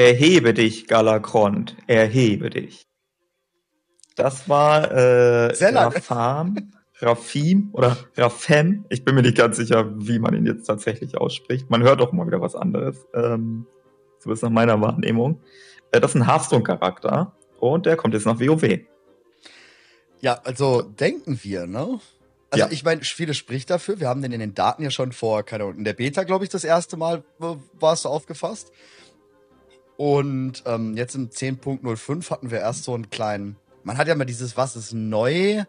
Erhebe dich, Galakrond, erhebe dich. Das war äh, Sehr lang. Rafam, Rafim oder Rafem. Ich bin mir nicht ganz sicher, wie man ihn jetzt tatsächlich ausspricht. Man hört auch immer wieder was anderes. Ähm, so ist nach meiner Wahrnehmung. Äh, das ist ein Hearthstone-Charakter und der kommt jetzt nach WoW. Ja, also denken wir, ne? Also Ja. ich meine, viele spricht dafür. Wir haben den in den Daten ja schon vor, keine Ahnung, in der Beta, glaube ich, das erste Mal äh, war es so aufgefasst. Und ähm, jetzt im 10.05 hatten wir erst so einen kleinen. Man hat ja mal dieses, was ist neu,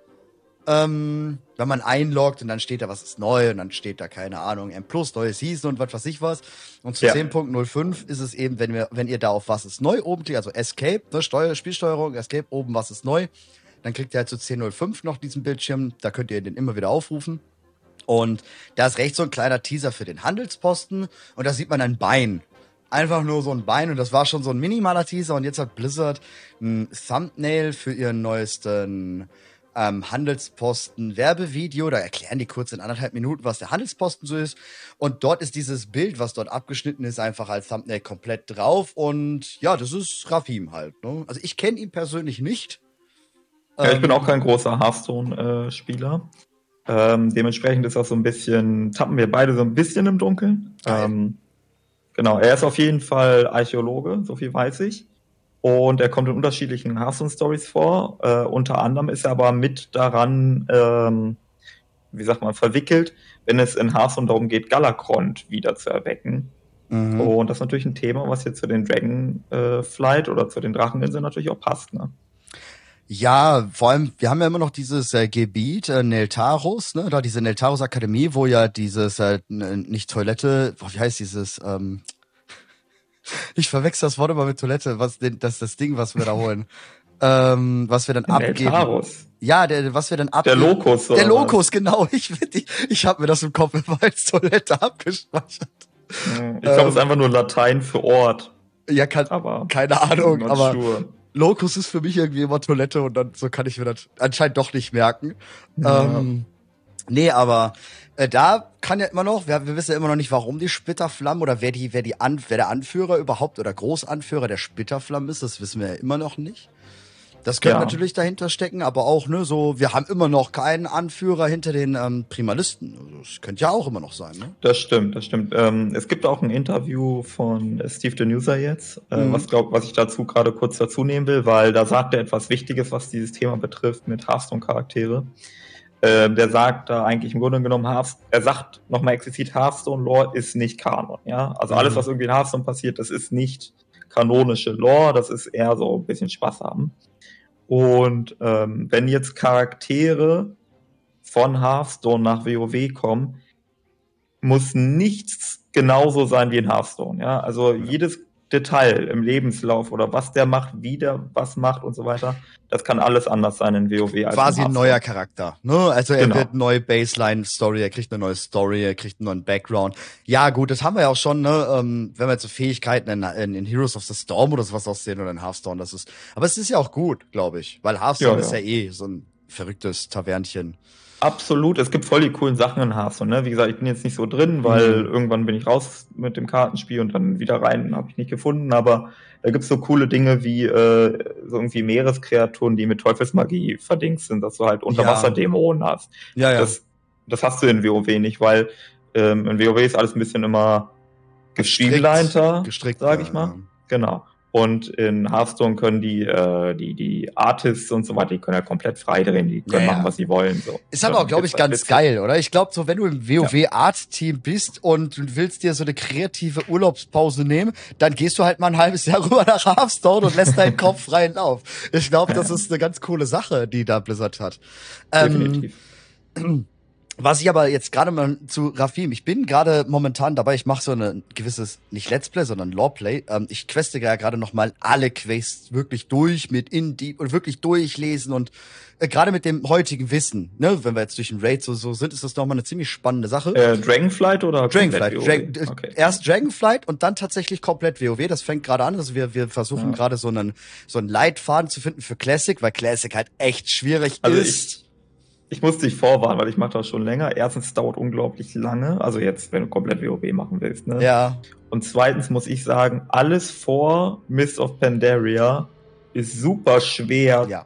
ähm, wenn man einloggt und dann steht da, was ist neu und dann steht da, keine Ahnung, M plus, neue Season und was weiß ich was. Und zu Ja. 10.05 ist es eben, wenn wir, wenn ihr da auf was ist neu oben klickt, also Escape, ne, Steuer, Spielsteuerung, Escape, oben was ist neu, dann kriegt ihr halt zu 10.05 noch diesen Bildschirm, da könnt ihr den immer wieder aufrufen. Und da ist rechts so ein kleiner Teaser für den Handelsposten und da sieht man ein Bein. Einfach nur so ein Bein und das war schon so ein minimaler Teaser und jetzt hat Blizzard ein Thumbnail für ihren neuesten ähm, Handelsposten Werbevideo. Da erklären die kurz in anderthalb Minuten, was der Handelsposten so ist. Und dort ist dieses Bild, was dort abgeschnitten ist, einfach als Thumbnail komplett drauf. Und ja, das ist Rafim halt. Ne? Also ich kenne ihn persönlich nicht. Ja, ich Ähm, bin auch kein großer Hearthstone-Spieler. Ähm, dementsprechend ist das so ein bisschen, tappen wir beide so ein bisschen im Dunkeln. Ähm, genau, er ist auf jeden Fall Archäologe, so viel weiß ich. Und er kommt in unterschiedlichen Hearthstone-Stories vor. Äh, unter anderem ist er aber mit daran, ähm, wie sagt man, verwickelt, wenn es in Hearthstone darum geht, Galakrond wieder zu erwecken. Mhm. Und das ist natürlich ein Thema, was jetzt zu den Dragonflight oder zu den Dracheninseln natürlich auch passt. Ne? Ja, vor allem, wir haben ja immer noch dieses äh, Gebiet äh, Neltaros, ne, da diese Neltaros Akademie, wo ja dieses, äh, n- nicht Toilette, boah, wie heißt dieses, ähm, ich verwechsel das Wort immer mit Toilette, was denn, das ist das Ding, was wir da holen, ähm, was wir dann abgeben. Eltaros. Ja, der, was wir dann Der abgeben. Lokus. Der oder Lokus, genau. Ich, ich, ich habe mir das im Kopf immer als Toilette abgespeichert. Ich glaube, es ist Ähm, einfach nur Latein für Ort. Ja, kann, Aber keine Ahnung, aber sure. Locus ist für mich irgendwie immer Toilette und dann so kann ich mir das anscheinend doch nicht merken. Ja. Ähm, nee, aber äh, da kann ja immer noch, wir, wir wissen ja immer noch nicht, warum die Splitterflammen oder wer die, wer die An, wer der Anführer überhaupt oder Großanführer der Splitterflammen ist, das wissen wir ja immer noch nicht. Das könnte Ja. natürlich dahinter stecken, aber auch, ne, so, wir haben immer noch keinen Anführer hinter den ähm, Primalisten. Also, das könnte ja auch immer noch sein, ne? Das stimmt, das stimmt. Ähm, es gibt auch ein Interview von Steve Denuser jetzt, äh, Mhm. was, glaub, was ich dazu gerade kurz dazu nehmen will, weil da sagt er etwas Wichtiges, was dieses Thema betrifft mit Hearthstone-Charaktere. Ähm, der sagt da eigentlich im Grunde genommen, Hearth, er sagt nochmal explizit, Hearthstone-Lore ist nicht Kanon. Ja? Also alles, Mhm. was irgendwie in Hearthstone passiert, das ist nicht kanonische Lore, das ist eher so ein bisschen Spaß haben. Und ähm, wenn jetzt Charaktere von Hearthstone nach WoW kommen, muss nichts genauso sein wie in Hearthstone. Ja? Also jedes Detail im Lebenslauf oder was der macht, wie der was macht und so weiter, das kann alles anders sein in WoW. Als Quasi in ein neuer Charakter. Ne? Also er Genau. wird neue Baseline-Story, er kriegt eine neue Story, er kriegt einen neuen Background. Ja, gut, das haben wir ja auch schon, ne? ähm, wenn wir jetzt so Fähigkeiten in, in, in Heroes of the Storm oder sowas aussehen oder in Hearthstone, das ist. Aber es ist ja auch gut, glaube ich. Weil Hearthstone Ja, ist ja ja. eh so ein verrücktes Tavernchen. Absolut, es gibt voll die coolen Sachen in Hearthstone. Ne? Wie gesagt, ich bin jetzt nicht so drin, weil Mhm. irgendwann bin ich raus mit dem Kartenspiel und dann wieder rein, habe ich nicht gefunden. Aber da gibt's so coole Dinge wie äh, so irgendwie Meereskreaturen, die mit Teufelsmagie verdingt sind, dass du halt Unterwasserdämonen hast. Ja, ja. Das, das hast du in WoW nicht, weil ähm, in WoW ist alles ein bisschen immer gestriegeleiter, gestrickt, sag ja, ich mal. ja. Genau. Und in Hearthstone können die, äh, die, die Artists und so weiter, die können ja komplett frei drehen, die können Ja, machen, was sie wollen. So. Ist aber auch, glaube ich, ganz geil, oder? Ich glaube, so wenn du im WoW-Art-Team bist und du willst dir so eine kreative Urlaubspause nehmen, dann gehst du halt mal ein halbes Jahr rüber nach Hearthstone und lässt deinen Kopf freien Lauf. Ich glaube, das ist eine ganz coole Sache, die da Blizzard hat. Ähm, Definitiv. Was ich aber jetzt gerade mal zu Rafim, ich bin gerade momentan dabei, ich mache so ein gewisses, nicht Let's Play, sondern Lawplay. Ähm, ich queste ja gerade noch mal alle Quests wirklich durch mit in Deep und wirklich durchlesen und äh, gerade mit dem heutigen Wissen, ne, wenn wir jetzt durch den Raid so, so sind, ist das noch mal eine ziemlich spannende Sache. Äh, Dragonflight oder Dragonflight. Drag WoW? Okay. Erst Dragonflight und dann tatsächlich komplett WoW. Das fängt gerade an. Also wir, wir versuchen Ja. gerade so einen, so einen Leitfaden zu finden für Classic, weil Classic halt echt schwierig Also ist. Ich muss dich vorwarnen, weil ich mache das schon länger. Erstens es dauert unglaublich lange. Also jetzt, wenn du komplett WoW machen willst. Ne? ja. Und zweitens muss ich sagen, alles vor Mist of Pandaria ist super schwer Ja.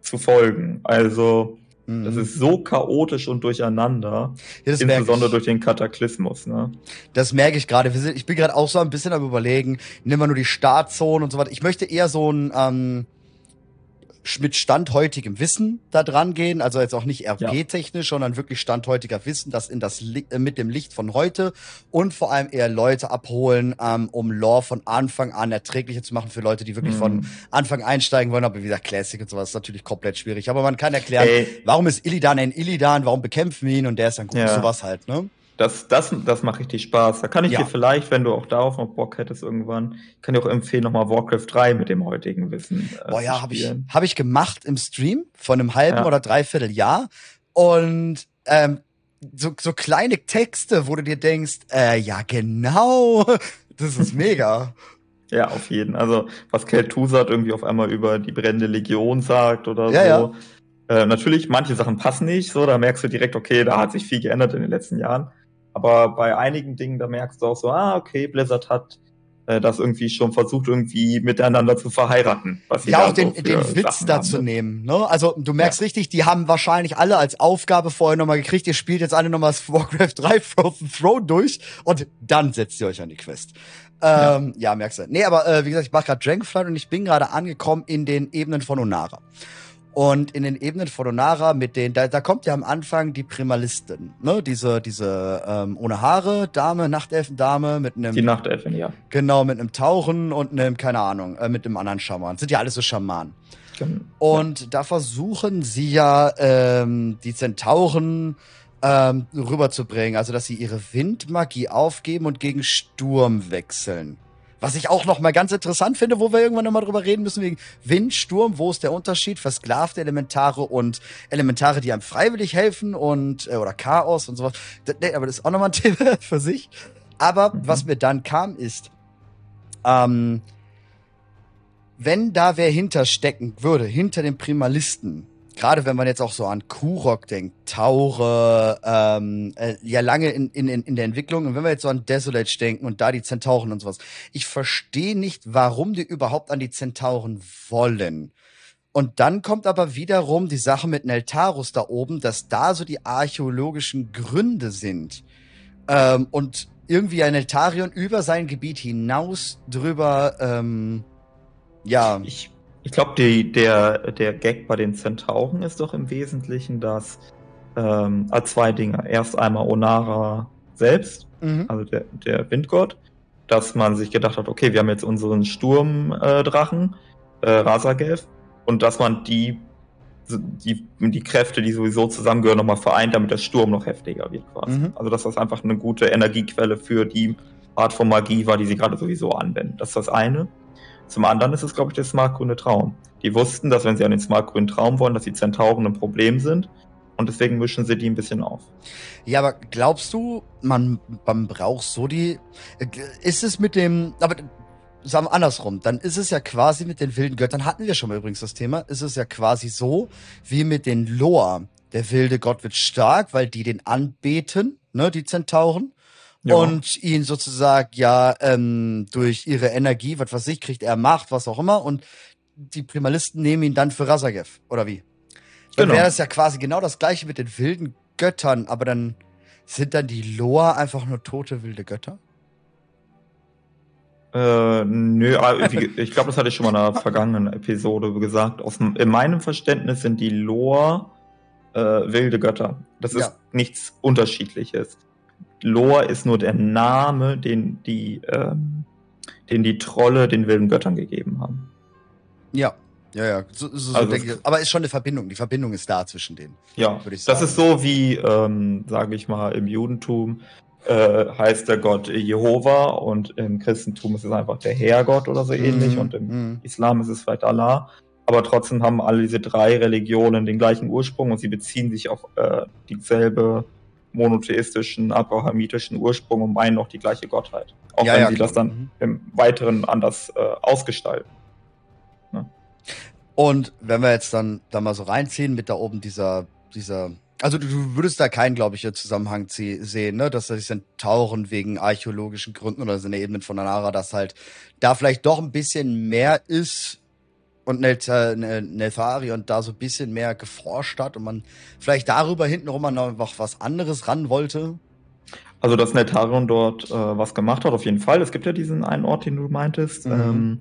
zu folgen. Also, Mhm. das ist so chaotisch und durcheinander, ja, insbesondere ich. durch den Kataklysmus. Ne? Das merke ich gerade. Ich bin gerade auch so ein bisschen am überlegen, nimm mal nur die Startzone und so weiter. Ich möchte eher so ein ähm, mit standheutigem Wissen da dran gehen, also jetzt auch nicht RP-technisch, sondern wirklich standheutiger Wissen, das in das Li äh, mit dem Licht von heute und vor allem eher Leute abholen, ähm, um Lore von Anfang an erträglicher zu machen für Leute, die wirklich von Mhm. Anfang einsteigen wollen. Aber wie gesagt, Classic und sowas ist natürlich komplett schwierig. Aber man kann erklären, Ey, warum ist Illidan ein Illidan, warum bekämpfen wir ihn und der ist dann gut, Ja. sowas halt, ne? Das, das, das macht richtig Spaß. Da kann ich Ja. dir vielleicht, wenn du auch darauf noch Bock hättest irgendwann, kann dir auch empfehlen, nochmal Warcraft 3 mit dem heutigen Wissen äh, Boah, ja, habe ich, hab ich gemacht im Stream von einem halben Ja. oder dreiviertel Jahr. Und ähm, so, so kleine Texte, wo du dir denkst, äh, ja, genau, das ist mega. Ja, auf jeden. Also, was Kel'Thuzad irgendwie auf einmal über die brennende Legion sagt oder Ja, so. Äh, natürlich, manche Sachen passen nicht, so, da merkst du direkt, okay, da hat sich viel geändert in den letzten Jahren. Aber bei einigen Dingen, da merkst du auch so, ah, okay, Blizzard hat äh, das irgendwie schon versucht, irgendwie miteinander zu verheiraten. Ja, auch den, so den Witz dazu ne? nehmen. Ne? Also du merkst richtig, die haben wahrscheinlich alle als Aufgabe vorher nochmal gekriegt, ihr spielt jetzt alle nochmal das Warcraft 3 Frozen Throne durch und dann setzt ihr euch an die Quest. Ähm, ja. merkst du. Nee, aber äh, wie gesagt, ich mache gerade Dragonflight und ich bin gerade angekommen in den Ebenen von Onara. Und in den Ebenen von Onara mit den, da, da kommt ja am Anfang die Primalistin, ne? Diese, diese ähm, ohne Haare Dame, Nachtelfendame mit einem Die Nachtelfen, ja. Genau, mit einem Tauchen und einem, keine Ahnung, äh, mit einem anderen Schaman. Sind ja alles so Schamanen. Gen- Und da versuchen sie ja, ähm, die Zentauren ähm, rüberzubringen. Also, dass sie ihre Windmagie aufgeben und gegen Sturm wechseln. Was ich auch noch mal ganz interessant finde, wo wir irgendwann noch mal drüber reden müssen, wegen Wind, Sturm, wo ist der Unterschied? Versklavte Elementare und Elementare, die einem freiwillig helfen und, äh, oder Chaos und sowas. Das, nee, aber das ist auch noch mal ein Thema für sich. Aber Mhm. was mir dann kam, ist, ähm, wenn da wer hinterstecken würde, hinter dem Primalisten, gerade wenn man jetzt auch so an Kurok denkt, Taure, ähm, äh, ja lange in, in, in der Entwicklung, und wenn wir jetzt so an Desolate denken und da die Zentauren und sowas, ich verstehe nicht, warum die überhaupt an die Zentauren wollen. Und dann kommt aber wiederum die Sache mit Neltarus da oben, dass da so die archäologischen Gründe sind. Ähm, und irgendwie ein Neltarion über sein Gebiet hinaus drüber, ähm, ja, Ich, ich glaube, der, der Gag bei den Zentauren ist doch im Wesentlichen, dass ähm, zwei Dinge. Erst einmal Onara selbst, mhm. also der, der Windgott, dass man sich gedacht hat, okay, wir haben jetzt unseren Sturmdrachen, äh, Rasagelf, und dass man die, die, die Kräfte, die sowieso zusammengehören, nochmal vereint, damit der Sturm noch heftiger wird quasi. Mhm. Also dass das einfach eine gute Energiequelle für die Art von Magie war, die sie gerade sowieso anwenden. Das ist das eine. Zum anderen ist es, glaube ich, der smartgrüne Traum. Die wussten, dass wenn sie an den smartgrünen Traum wollen, dass die Zentauren ein Problem sind. Und deswegen mischen sie die ein bisschen auf. Ja, aber glaubst du, man, man braucht so die. Ist es mit dem. Aber sagen wir andersrum, dann ist es ja quasi mit den wilden Göttern, hatten wir schon mal übrigens das Thema, ist es ja quasi so wie mit den Loa. Der wilde Gott wird stark, weil die den anbeten, ne, die Zentauren. Ja. Und ihn sozusagen ja ähm, durch ihre Energie, was weiß ich, kriegt er Macht, was auch immer. Und die Primalisten nehmen ihn dann für Rasagev, oder wie? Dann Genau. wäre das ja quasi genau das gleiche mit den wilden Göttern, aber dann sind dann die Loa einfach nur tote wilde Götter? Äh, nö, wie, ich glaube, das hatte ich schon mal in einer vergangenen Episode gesagt. Aus, in meinem Verständnis sind die Lore äh, wilde Götter. Das ist Ja. nichts Unterschiedliches. Lore ist nur der Name, den die, ähm, den die Trolle den wilden Göttern gegeben haben. Ja. Ja, ja. So, so, so Also ich. Aber ist schon eine Verbindung. Die Verbindung ist da zwischen denen. Ja, Würde ich das sagen. ist so wie, ähm, sage ich mal, im Judentum äh, heißt der Gott Jehova und im Christentum ist es einfach der Herrgott oder so ähnlich Mhm, und im mhm. Islam ist es vielleicht Allah. Aber trotzdem haben alle diese drei Religionen den gleichen Ursprung und sie beziehen sich auf äh, dieselbe monotheistischen, abrahamitischen Ursprung und meinen auch die gleiche Gottheit. Auch Ja, wenn ja, sie klar. das dann Mhm. im Weiteren anders äh, ausgestalten. Und wenn wir jetzt dann da mal so reinziehen mit da oben dieser, dieser Also du, du würdest da keinen, glaube ich, Zusammenhang sehen, ne? dass die Zentauren wegen archäologischen Gründen oder so eine Ebene von Anara, dass halt da vielleicht doch ein bisschen mehr ist und Nelthari und da so ein bisschen mehr geforscht hat und man vielleicht darüber hintenrum noch was anderes ran wollte. Also, dass Neltarion dort äh, was gemacht hat, auf jeden Fall. Es gibt ja diesen einen Ort, den du meintest. Mhm. Ähm,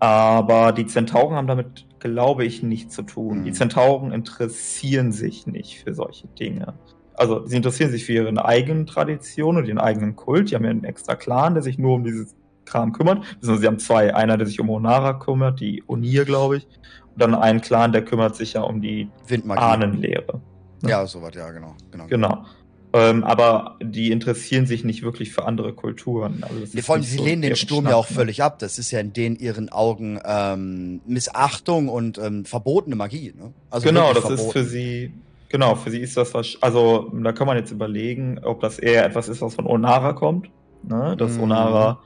aber die Zentauren haben damit, glaube ich, nichts zu tun. Mhm. Die Zentauren interessieren sich nicht für solche Dinge. Also, sie interessieren sich für ihre eigenen Traditionen und ihren eigenen Kult. Die haben ja einen extra Clan, der sich nur um dieses Kram kümmert. Sie haben zwei. Einer, der sich um Onara kümmert, die Onir, glaube ich. Und dann einen Clan, der kümmert sich ja um die Windmagie. Ahnenlehre. Ne? Ja, soweit, ja, genau. Genau. genau. Ähm, aber die interessieren sich nicht wirklich für andere Kulturen. Also vor allem, sie so lehnen den Sturm Schnapp, ja auch ne? völlig ab. Das ist ja in denen ihren Augen ähm, Missachtung und ähm, verbotene Magie. Ne? Also genau, das verboten. ist für sie, genau, für sie ist das was, also da kann man jetzt überlegen, ob das eher etwas ist, was von Onara kommt. Ne? Dass mm. Onara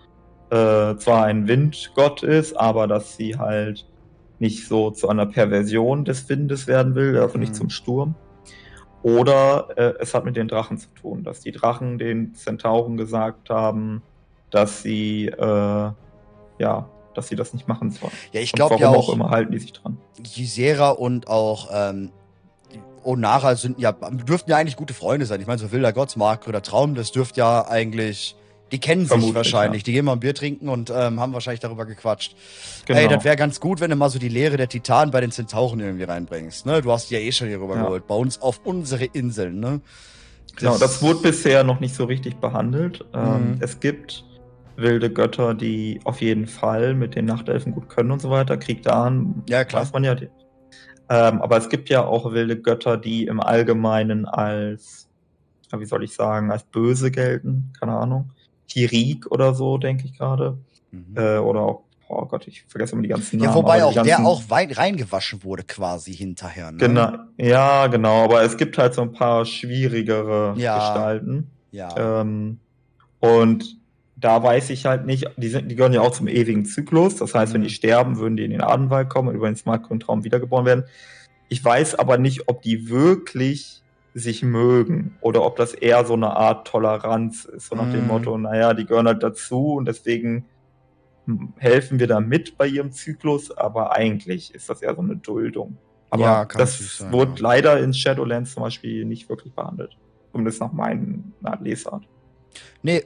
äh, zwar ein Windgott ist, aber dass sie halt nicht so zu einer Perversion des Windes werden will, also nicht mm. zum Sturm. Oder äh, es hat mit den Drachen zu tun, dass die Drachen den Zentauren gesagt haben, dass sie äh, ja, dass sie das nicht machen sollen. Ja, ich glaube ja auch, auch immer halten die sich dran. Gisera und auch ähm, Onara sind ja dürften ja eigentlich gute Freunde sein. Ich meine, so wilder Gott, Mark oder Traum, das dürfte ja eigentlich die kennen Vermutlich, sich wahrscheinlich. Ja. Die gehen mal ein Bier trinken und ähm, haben wahrscheinlich darüber gequatscht. Genau. Ey, das wäre ganz gut, wenn du mal so die Lehre der Titanen bei den Zentauren irgendwie reinbringst. Ne? Du hast die ja eh schon hier rüber ja. geholt. Bei uns auf unsere Inseln. Ne? Das genau, das wurde bisher noch nicht so richtig behandelt. Ähm, mhm. Es gibt wilde Götter, die auf jeden Fall mit den Nachtelfen gut können und so weiter. Krieg da an, ja, klar. weiß man ja. Ähm, aber es gibt ja auch wilde Götter, die im Allgemeinen als, wie soll ich sagen, als böse gelten. Keine Ahnung. Tirik oder so, denke ich gerade. Mhm. Äh, oder auch, oh Gott, ich vergesse immer die ganzen Namen. Ja, wobei auch der auch weit reingewaschen wurde quasi hinterher. Ne? Genau, ja, genau, aber es gibt halt so ein paar schwierigere ja. Gestalten. Ja. Ähm, und da weiß ich halt nicht, die, sind, die gehören ja auch zum ewigen Zyklus. Das heißt, mhm. wenn die sterben, würden die in den Adenwald kommen und über den Smart Traum wiedergeboren werden. Ich weiß aber nicht, ob die wirklich sich mögen oder ob das eher so eine Art Toleranz ist, so nach mm. dem mhm. Motto, naja, die gehören halt dazu und deswegen helfen wir da mit bei ihrem Zyklus, aber eigentlich ist das eher so eine Duldung. Aber ja, das sein, wurde ja. leider in Shadowlands zum Beispiel nicht wirklich behandelt. Zumindest nach meinen Lesart. Nee,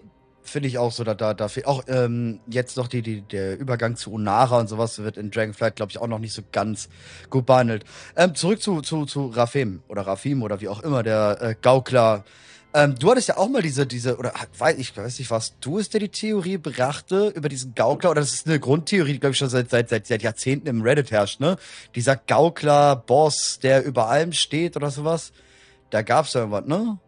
finde ich auch so, da, da, da auch ähm, jetzt noch die, die, der Übergang zu Unara und sowas wird in Dragonflight, glaube ich, auch noch nicht so ganz gut behandelt. Ähm, zurück zu, zu, zu Rafim oder Rafim oder wie auch immer, der äh, Gaukler. Ähm, du hattest ja auch mal diese, diese, oder weiß ich weiß nicht was, du es der die Theorie brachte über diesen Gaukler, oder das ist eine Grundtheorie, die, glaube ich, schon seit, seit, seit, seit Jahrzehnten im Reddit herrscht, ne? Dieser Gaukler-Boss, der über allem steht oder sowas. Da gab's ja irgendwas, ne?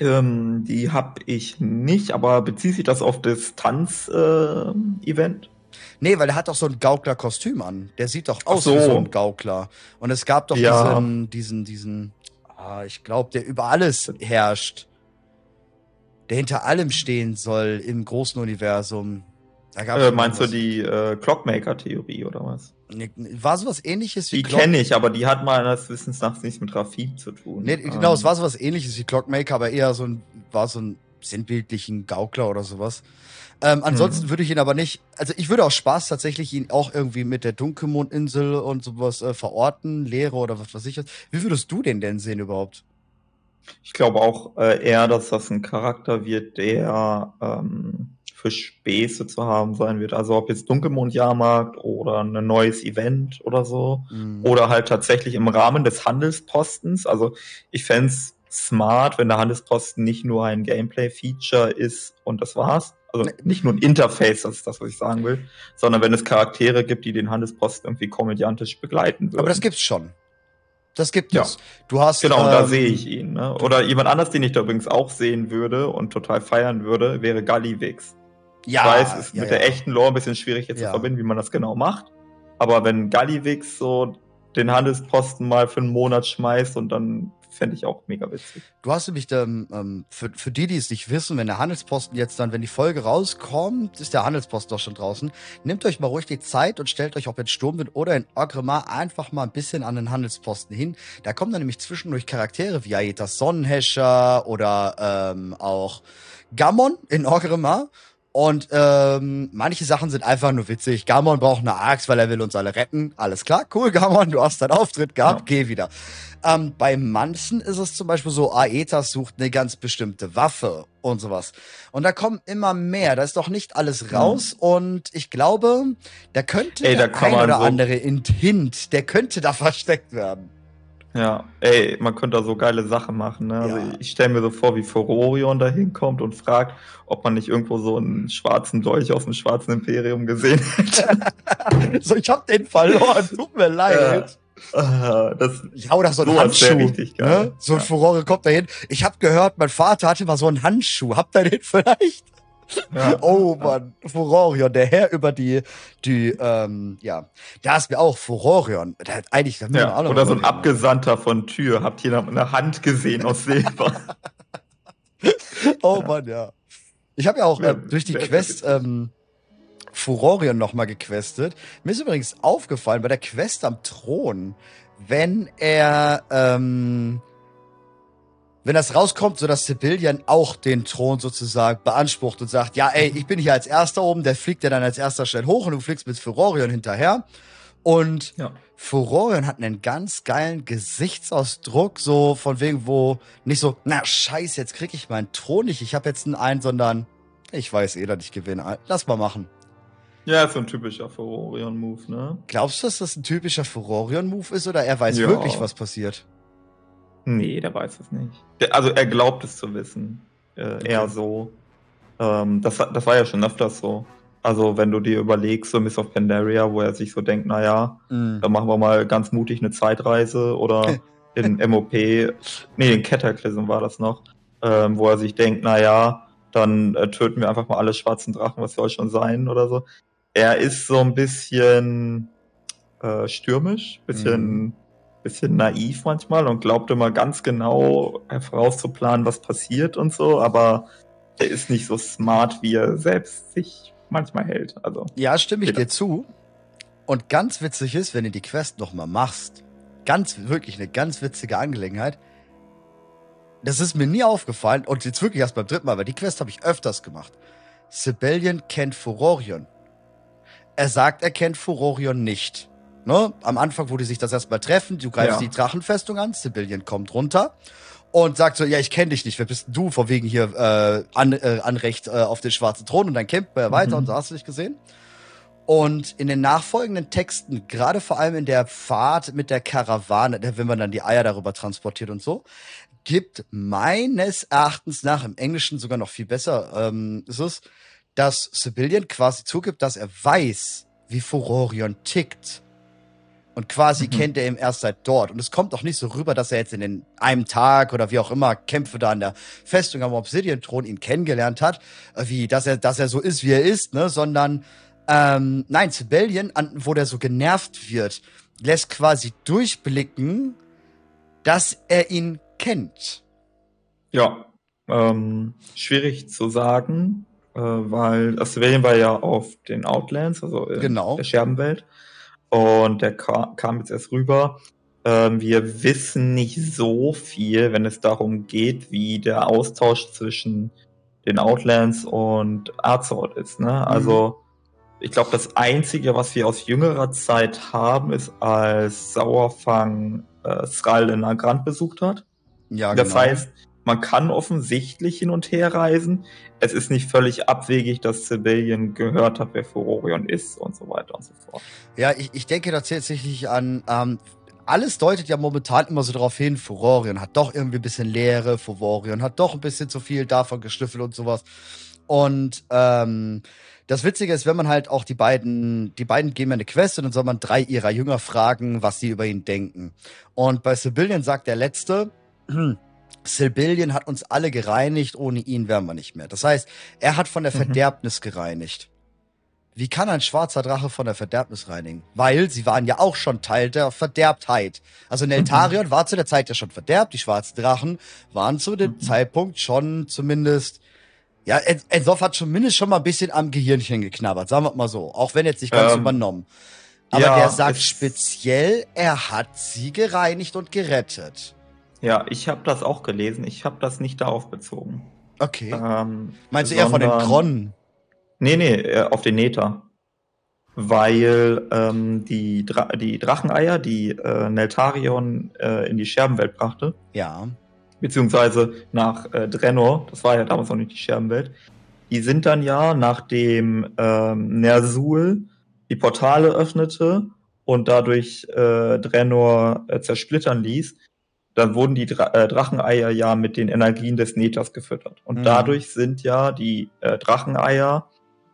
Ähm, die habe ich nicht, aber bezieht sich das auf das Tanz-Event? Äh, nee, weil er hat doch so ein Gaukler-Kostüm an. Der sieht doch aus so. wie so ein Gaukler. Und es gab doch ja. diesen, diesen, diesen, ah, ich glaube, der über alles herrscht. Der hinter allem stehen soll im großen Universum. Äh, meinst du die äh, Clockmaker-Theorie oder was? War sowas ähnliches wie Die kenne ich, aber die hat meines Wissens nach nichts mit Rafim zu tun. Nee, genau, ähm. es war sowas ähnliches wie Clockmaker, aber eher so ein, war so ein sinnbildlichen Gaukler oder sowas. Ähm, ansonsten hm. würde ich ihn aber nicht, also ich würde auch Spaß tatsächlich ihn auch irgendwie mit der Dunkelmondinsel und sowas äh, verorten, Lehre oder was weiß ich. Wie würdest du den denn sehen überhaupt? Ich glaube auch äh, eher, dass das ein Charakter wird, der ähm, für Späße zu haben sein wird. Also ob jetzt Dunkelmondjahrmarkt oder ein neues Event oder so. Mhm. Oder halt tatsächlich im Rahmen des Handelspostens. Also ich fände smart, wenn der Handelsposten nicht nur ein Gameplay-Feature ist und das war's. Also nicht nur ein Interface, das ist das, was ich sagen will, sondern wenn es Charaktere gibt, die den Handelsposten irgendwie komödiantisch begleiten würden. Aber das gibt's schon. Das gibt ja. es. Du hast. Genau, ähm, da sehe ich ihn. Ne? Oder jemand anders, den ich da übrigens auch sehen würde und total feiern würde, wäre Gallivix. Ja, ich weiß, ist ja, mit ja. der echten Lore ein bisschen schwierig jetzt zu verbinden, wie man das genau macht. Aber wenn Gallivix so den Handelsposten mal für einen Monat schmeißt und dann fände ich auch mega witzig. Du hast nämlich, ähm, ähm, für, für die, die es nicht wissen, wenn der Handelsposten jetzt dann, wenn die Folge rauskommt, ist der Handelsposten doch schon draußen. Nehmt euch mal ruhig die Zeit und stellt euch, ob in Sturmwind oder in Orgrimmar, einfach mal ein bisschen an den Handelsposten hin. Da kommen dann nämlich zwischendurch Charaktere wie Aetas Sonnenhäscher oder ähm, auch Gammon in Orgrimmar. Und ähm, manche Sachen sind einfach nur witzig. Gamon braucht eine Axt, weil er will uns alle retten. Alles klar, cool, Gamon, du hast deinen Auftritt gehabt, ja. geh wieder. Ähm, bei manchen ist es zum Beispiel so, Aetas sucht eine ganz bestimmte Waffe und sowas. Und da kommen immer mehr. Da ist doch nicht alles raus. Mhm. Und ich glaube, da könnte Ey, der da ein oder so andere Hint, der könnte da versteckt werden. Ja, ey, man könnte da so geile Sachen machen. Ne? Also Ja. ich stelle mir so vor, wie Furorion da hinkommt und fragt, ob man nicht irgendwo so einen schwarzen Dolch aus dem schwarzen Imperium gesehen hätte. So, ich hab den verloren, tut mir leid. Ah, das, Ja, oder so ein Sowas wär Handschuh. richtig geil. Ne? So ein Ja. Furore kommt da hin. Ich habe gehört, mein Vater hatte mal so einen Handschuh. Habt ihr den vielleicht? Ja. Oh Mann, Furorion, der Herr über die, die, ähm, ja. Da ist mir auch Furorion. Der hat eigentlich, da Ja, noch oder so ein. Abgesandter von Tür. Habt ihr eine Hand gesehen aus Silber? Oh Mann, ja. Ich habe ja auch äh, durch die Quest ähm, Furorion nochmal gequestet. Mir ist übrigens aufgefallen bei der Quest am Thron, wenn er, ähm, wenn das rauskommt, so dass Sibylian auch den Thron sozusagen beansprucht und sagt, ja, ey, ich bin hier als erster oben, der fliegt ja dann als erster schnell hoch und du fliegst mit Furorion hinterher. Und ja. Furorion hat einen ganz geilen Gesichtsausdruck, so von wegen, wo nicht so, na scheiße, jetzt krieg ich meinen Thron nicht, ich habe jetzt einen ein, sondern ich weiß eh, dass ich gewinne. Lass mal machen. Ja, ist so ein typischer Furorion-Move, ne? Glaubst du, dass das ein typischer Furorion-Move ist oder er weiß Ja. wirklich, was passiert? Nee, der weiß es nicht. Der, also er glaubt es zu wissen. Äh, Eher so. Ähm, das, das war ja schon öfters so. Also wenn du dir überlegst, so Miss of Pandaria, wo er sich so denkt, naja, Mhm. dann machen wir mal ganz mutig eine Zeitreise oder in MOP, nee, in Cataclysm war das noch, ähm, wo er sich denkt, naja, dann äh, töten wir einfach mal alle schwarzen Drachen, was soll schon sein oder so. Er ist so ein bisschen äh, stürmisch, bisschen, bisschen naiv manchmal und glaubt immer ganz genau vorauszuplanen, was passiert und so, aber er ist nicht so smart, wie er selbst sich manchmal hält. Also, Ja, stimme ich Bitte. dir zu. Und ganz witzig ist, wenn du die Quest noch mal machst, ganz wirklich eine ganz witzige Angelegenheit. Das ist mir nie aufgefallen und jetzt wirklich erst beim dritten Mal, weil die Quest habe ich öfters gemacht. Sibelian kennt Furorion. Er sagt, er kennt Furorion nicht. Ne? Am Anfang, wo die sich das erstmal treffen, du greifst Ja. die Drachenfestung an, Sibelian kommt runter und sagt so, ja, ich kenne dich nicht, wer bist denn du? Von wegen hier äh, an, äh, Anrecht äh, auf den schwarzen Thron und dann kämpft er weiter Mhm. und so hast du dich gesehen. Und in den nachfolgenden Texten, gerade vor allem in der Fahrt mit der Karawane, wenn man dann die Eier darüber transportiert und so, gibt meines Erachtens nach, im Englischen sogar noch viel besser, ähm, ist es, dass Sibylian quasi zugibt, dass er weiß, wie Furorion tickt. Und quasi Mhm. kennt er ihn erst seit dort. Und es kommt auch nicht so rüber, dass er jetzt in den, einem Tag oder wie auch immer Kämpfe da an der Festung am Obsidian-Thron ihn kennengelernt hat, äh, wie, dass er, dass er so ist, wie er ist, ne, sondern, ähm, nein, Sibelian, an, wo der so genervt wird, lässt quasi durchblicken, dass er ihn kennt. Ja, ähm, schwierig zu sagen, äh, weil Australien war ja auf den Outlands, also in Genau. der Scherbenwelt. Und der ka kam jetzt erst rüber. Ähm, wir wissen nicht so viel, wenn es darum geht, wie der Austausch zwischen den Outlands und Azeroth ist. Ne? Also ich glaube, das Einzige, was wir aus jüngerer Zeit haben, ist, als Sauerfang äh, Sral in Nagrand besucht hat. Ja, Das genau. heißt, man kann offensichtlich hin und her reisen. Es ist nicht völlig abwegig, dass Sibelian gehört hat, wer Furorion ist und so weiter und so fort. Ja, ich, ich denke tatsächlich an, ähm, alles deutet ja momentan immer so darauf hin, Furorion hat doch irgendwie ein bisschen Leere, Furorion hat doch ein bisschen zu viel davon geschlüffelt und sowas. Und ähm, das Witzige ist, wenn man halt auch die beiden, die beiden geben ja eine Quest und dann soll man drei ihrer Jünger fragen, was sie über ihn denken. Und bei Sibylian sagt der Letzte, Sibylian hat uns alle gereinigt, ohne ihn wären wir nicht mehr. Das heißt, er hat von der Mhm. Verderbnis gereinigt. Wie kann ein schwarzer Drache von der Verderbnis reinigen? Weil sie waren ja auch schon Teil der Verderbtheit. Also Neltarion mhm. war zu der Zeit ja schon verderbt, die schwarzen Drachen waren zu dem mhm. Zeitpunkt schon zumindest ja, Ensoff hat zumindest schon mal ein bisschen am Gehirnchen geknabbert, sagen wir mal so. Auch wenn jetzt nicht ganz ähm, übernommen. Aber ja, der sagt speziell, er hat sie gereinigt und gerettet. Ja, ich habe das auch gelesen. Ich habe das nicht darauf bezogen. Okay. Ähm, Meinst du eher von den Kronnen? Nee, nee, äh, auf den Nether. Weil ähm, die, Dra die Dracheneier, die äh, Neltarion äh, in die Scherbenwelt brachte. Ja. Beziehungsweise nach äh, Drenor, das war ja damals noch nicht die Scherbenwelt. Die sind dann ja, nachdem ähm, Nersul die Portale öffnete und dadurch äh, Drenor äh, zersplittern ließ, dann wurden die Dra äh, Dracheneier ja mit den Energien des Nethers gefüttert. Und mhm. dadurch sind ja die äh, Dracheneier,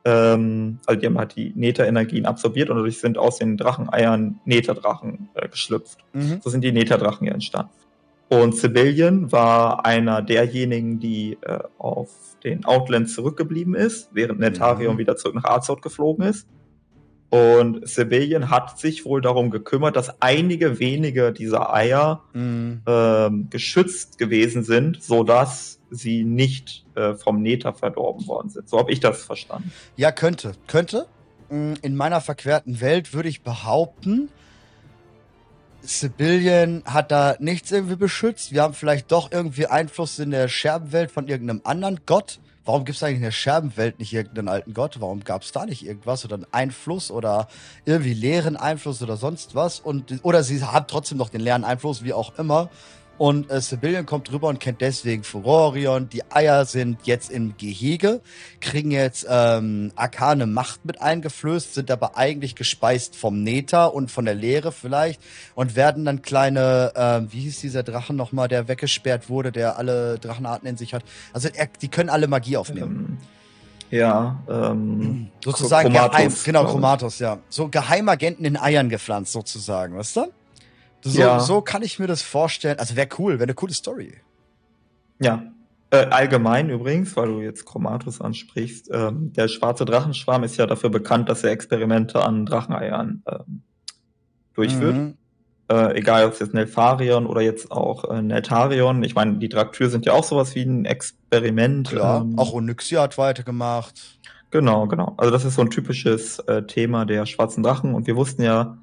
ähm, also die haben halt die Nether-Energien absorbiert und dadurch sind aus den Dracheneiern Nether-Drachen äh, geschlüpft. Mhm. So sind die Nether-Drachen ja entstanden. Und Sibylian war einer derjenigen, die äh, auf den Outlands zurückgeblieben ist, während Netarion mhm. wieder zurück nach Azeroth geflogen ist. Und Sibylian hat sich wohl darum gekümmert, dass einige wenige dieser Eier mhm. ähm, geschützt gewesen sind, sodass sie nicht äh, vom Nether verdorben worden sind. So habe ich das verstanden. Ja, könnte. Könnte. Mm, in meiner verquerten Welt würde ich behaupten, Sibylian hat da nichts irgendwie beschützt. Wir haben vielleicht doch irgendwie Einfluss in der Scherbenwelt von irgendeinem anderen Gott. Warum gibt es eigentlich in der Scherbenwelt nicht irgendeinen alten Gott? Warum gab es da nicht irgendwas oder einen Einfluss oder irgendwie leeren Einfluss oder sonst was? Und, oder sie hat trotzdem noch den leeren Einfluss, wie auch immer. Und äh, Sibylian kommt rüber und kennt deswegen Furorion. Die Eier sind jetzt im Gehege, kriegen jetzt ähm, arkane Macht mit eingeflößt, sind aber eigentlich gespeist vom Nether und von der Leere vielleicht und werden dann kleine, äh, wie hieß dieser Drachen nochmal, der weggesperrt wurde, der alle Drachenarten in sich hat. Also er, die können alle Magie aufnehmen. Ähm, ja, ähm, sozusagen Chromatus, geheim, genau, Chromatus, ja. So Geheimagenten in Eiern gepflanzt, sozusagen, weißt du? So, ja. so kann ich mir das vorstellen. Also wäre cool, wäre eine coole Story. Ja. Äh, allgemein übrigens, weil du jetzt Chromatus ansprichst, ähm, der schwarze Drachenschwarm ist ja dafür bekannt, dass er Experimente an Dracheneiern ähm, durchführt. Mhm. Äh, egal ob es jetzt Nelfarion oder jetzt auch äh, Neltarion. Ich meine, die Draktür sind ja auch sowas wie ein Experiment. Klar, ähm, auch Onyxia hat weitergemacht. Genau, genau. Also das ist so ein typisches äh, Thema der schwarzen Drachen und wir wussten ja,